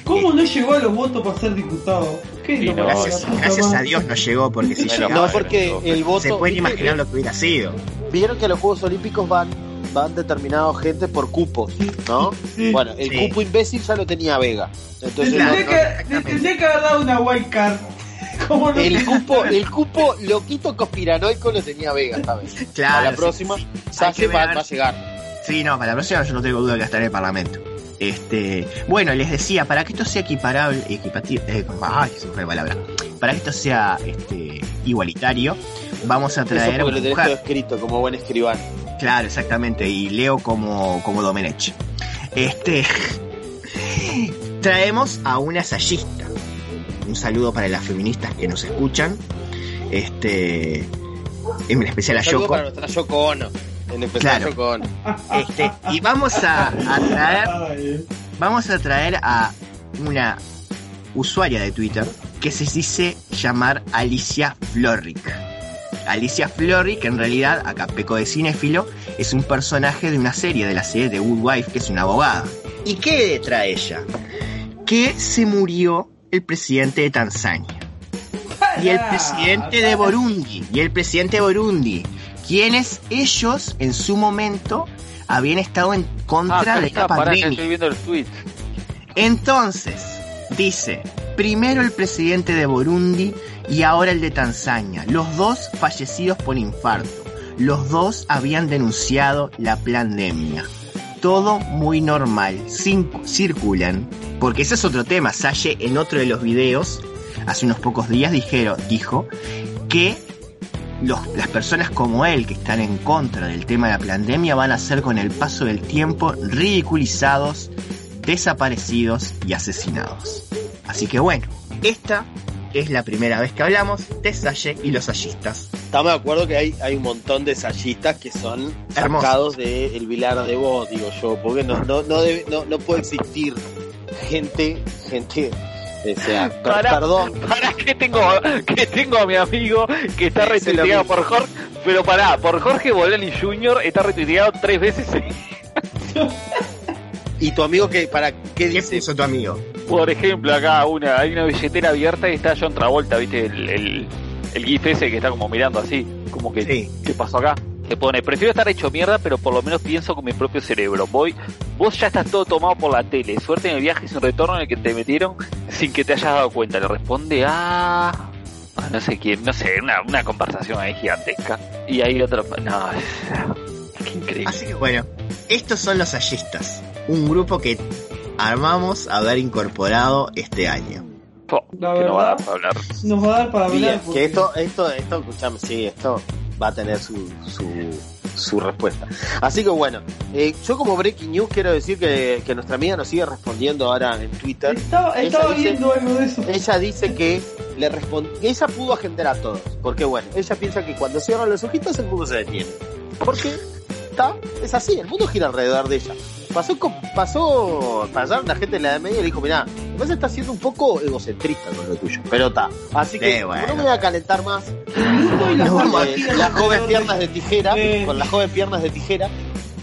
E: ¿Cómo no llegó a los votos para ser diputado? ¿Qué
D: no,
F: Gracias, gracias a? Dios no llegó, porque si llegaba,
G: No, porque el voto...
F: se pueden imaginar lo que hubiera sido.
G: Vieron que los Juegos Olímpicos van, van determinados gente por cupos, ¿no?
E: Sí.
G: Bueno, el
F: Sí.
G: cupo imbécil ya lo tenía Vega. Entonces,
E: tendría,
G: no-
E: que, le que haber dado una wild card. ¿Cómo no
G: El cupo, el cupo loquito conspiranoico lo tenía Vega esta vez.
F: Claro,
G: a la próxima,
F: sí.
G: Va a llegar.
F: Sí, no, para la próxima yo no tengo duda de que estará en el Parlamento. Este, bueno, les decía, para que esto sea equiparable, equipativo, eh, ay, se palabra. Para que esto sea este, igualitario, vamos a
G: Eso
F: traer a
G: porque
F: una
G: lo
F: mujer.
G: escrito como buen escribano.
F: Claro, exactamente, y leo como, como Domenech. Este, traemos a una sayista. Un saludo para las feministas que nos escuchan. Este, en especial a Yoko.
G: para nuestra Yoko Ono. En
F: Claro.
G: Ono.
F: Este, y vamos a, a traer vamos a traer a una usuaria de Twitter que se dice llamar Alicia Florrick. Alicia Florrick, en realidad, acá peco de cinéfilo, es un personaje de una serie, de la serie de Good Wife, que es una abogada. ¿Y qué trae ella? Que se murió el presidente de Tanzania. Y el presidente de Burundi. Y el presidente de Burundi. Quienes ellos, en su momento, habían estado en
D: Ah,
F: contra
D: acá
F: de la pandemia.
D: estoy viendo el tweet.
F: Entonces, dice, primero el presidente de Burundi y ahora el de Tanzania, los dos fallecidos por infarto. Los dos habían denunciado la pandemia. Todo muy normal, circulan. Porque ese es otro tema. Salle en otro de los videos, hace unos pocos días, dijeron, dijo que los- las personas como él que están en contra del tema de la pandemia van a ser con el paso del tiempo ridiculizados, desaparecidos y asesinados. Así que bueno, esta es la primera vez que hablamos de Salle y los sallistas.
G: Estamos de acuerdo que hay, hay un montón de sayistas que son
F: Hermosos.
G: sacados de el Vilar de vos, digo yo, porque no, no, no, debe- no, no puede existir gente, gente, o sea, per-
D: Pará.
G: perdón,
D: Para que tengo, que tengo a mi amigo que está retuiteado por Jorge, pero pará, por Jorge Bolani Jr. está retuiteado tres veces.
G: y tu amigo que, para qué
F: ¿Qué
G: dice?
F: puso tu amigo?
D: Por ejemplo, acá una, hay una billetera abierta y está John Travolta, viste, el, el, el gif ese que está como mirando así, como que,
F: Sí.
D: ¿qué pasó acá? Le pone, prefiero estar hecho mierda, pero por lo menos pienso con mi propio cerebro. Voy, vos ya estás todo tomado por la tele. Suerte en el viaje sin retorno en el que te metieron sin que te hayas dado cuenta. Le responde a... a no sé quién, no sé, una, una conversación ahí gigantesca. Y ahí otro... No, es... Qué increíble.
F: Así que bueno, estos son los sallistas. Un grupo que armamos haber incorporado este año.
D: Po,
E: La
D: que no va a dar para hablar.
E: Nos va a dar para hablar.
G: que
E: porque-
G: esto, esto, esto, escuchame, sí, esto va a tener su, su, su respuesta. Así que bueno, eh, yo como breaking news quiero decir que, que nuestra amiga nos sigue respondiendo ahora en Twitter.
E: Estaba,
G: Ella
E: estaba
G: dice-
E: viendo algo de eso.
G: Ella dice que le que ella pudo agendar a todos, porque bueno, ella piensa que cuando cierran los ojitos el mundo se detiene. Porque está, es así, el mundo gira alrededor de ella. Pasó, con- pasó, pasaron la gente de la edad media y le dijo, mirá, además está siendo un poco egocentrista con lo tuyo, pero está. Así que
F: bueno.
G: no me voy a calentar más.
E: y las
G: las jóvenes piernas
E: de-
G: tijera,
E: Eh.
G: con las jóvenes piernas de tijera,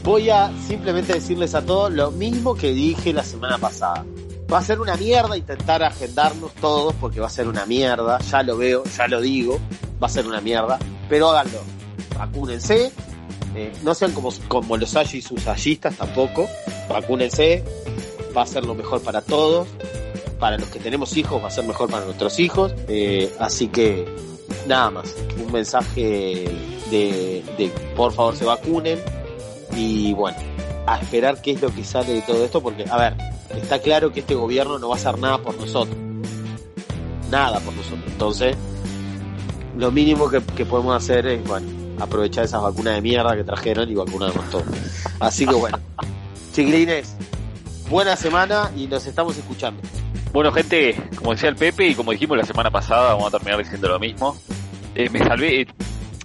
G: voy a simplemente decirles a todos lo mismo que dije la semana pasada. Va a ser una mierda intentar agendarnos todos porque va a ser una mierda, ya lo veo, ya lo digo, va a ser una mierda, pero háganlo, vacúnense, eh, no sean como, como los y sus hallistas tampoco, vacúnense, va a ser lo mejor para todos, para los que tenemos hijos va a ser mejor para nuestros hijos, eh, así que nada más, un mensaje de, de por favor se vacunen. Y bueno, a esperar qué es lo que sale de todo esto, porque a ver, está claro que este gobierno no va a hacer nada por nosotros, nada por nosotros, entonces lo mínimo que, que podemos hacer es, bueno, aprovechar esas vacunas de mierda que trajeron y vacunarnos todos. Así que bueno, chiquilines, buena semana y nos estamos escuchando.
D: Bueno, gente, como decía el Pepe y como dijimos la semana pasada, vamos a terminar diciendo lo mismo. Eh, me salvé. eh,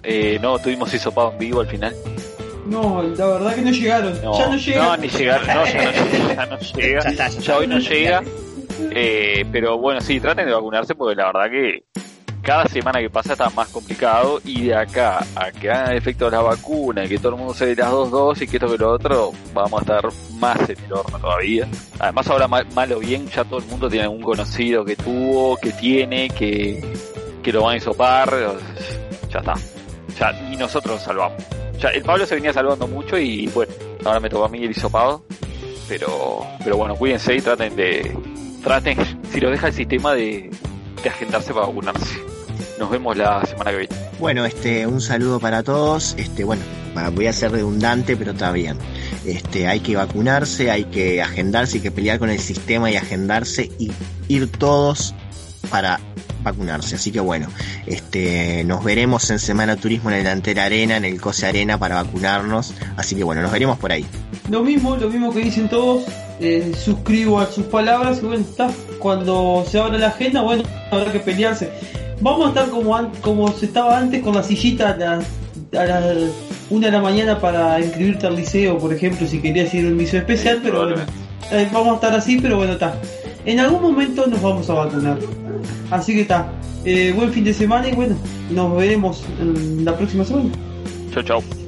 D: eh, no tuvimos hisopado en vivo al final.
E: No, la verdad que no llegaron.
D: No,
E: ya no llegan.
D: no, ni llegar, no, ya no, llega, ya no llega.
F: Ya
D: hoy no llega. Eh, pero bueno, sí, traten de vacunarse porque la verdad que cada semana que pasa está más complicado y de acá a que hagan efecto la vacuna y que todo el mundo se dé las dos dosis y que esto que lo otro, vamos a estar más en el horno todavía. Además ahora mal, mal o bien ya todo el mundo tiene algún conocido que tuvo, que tiene, que, que lo van a hisopar, ya está. Ya, y nosotros nos salvamos. Ya, el Pablo se venía salvando mucho y bueno, ahora me tocó a mí el hisopado. Pero, pero bueno, cuídense y traten de, traten, si lo deja el sistema de, agendarse para vacunarse. nos vemos la semana que viene.
F: Bueno, este, un saludo para todos. Este, bueno, voy a ser redundante, pero está bien. Este, hay que vacunarse, hay que agendarse, hay que pelear con el sistema y agendarse y ir todos para vacunarse. Así que bueno, este, nos veremos en Semana Turismo en el Delantera Arena, en el Cose Arena para vacunarnos. Así que bueno, nos veremos por ahí.
E: Lo mismo, lo mismo que dicen todos, eh, suscribo a sus palabras y bueno, está, cuando se abra la agenda, bueno, habrá que pelearse. Vamos a estar como, an- como se estaba antes con la sillita a las, a las una de la mañana para inscribirte al liceo, por ejemplo, si querías ir a un liceo especial, pero bueno, eh, vamos a estar así, pero bueno, está. En algún momento nos vamos a vacunar. Así que está. Eh, buen fin de semana y bueno, nos veremos en la próxima semana.
D: Chau, chau.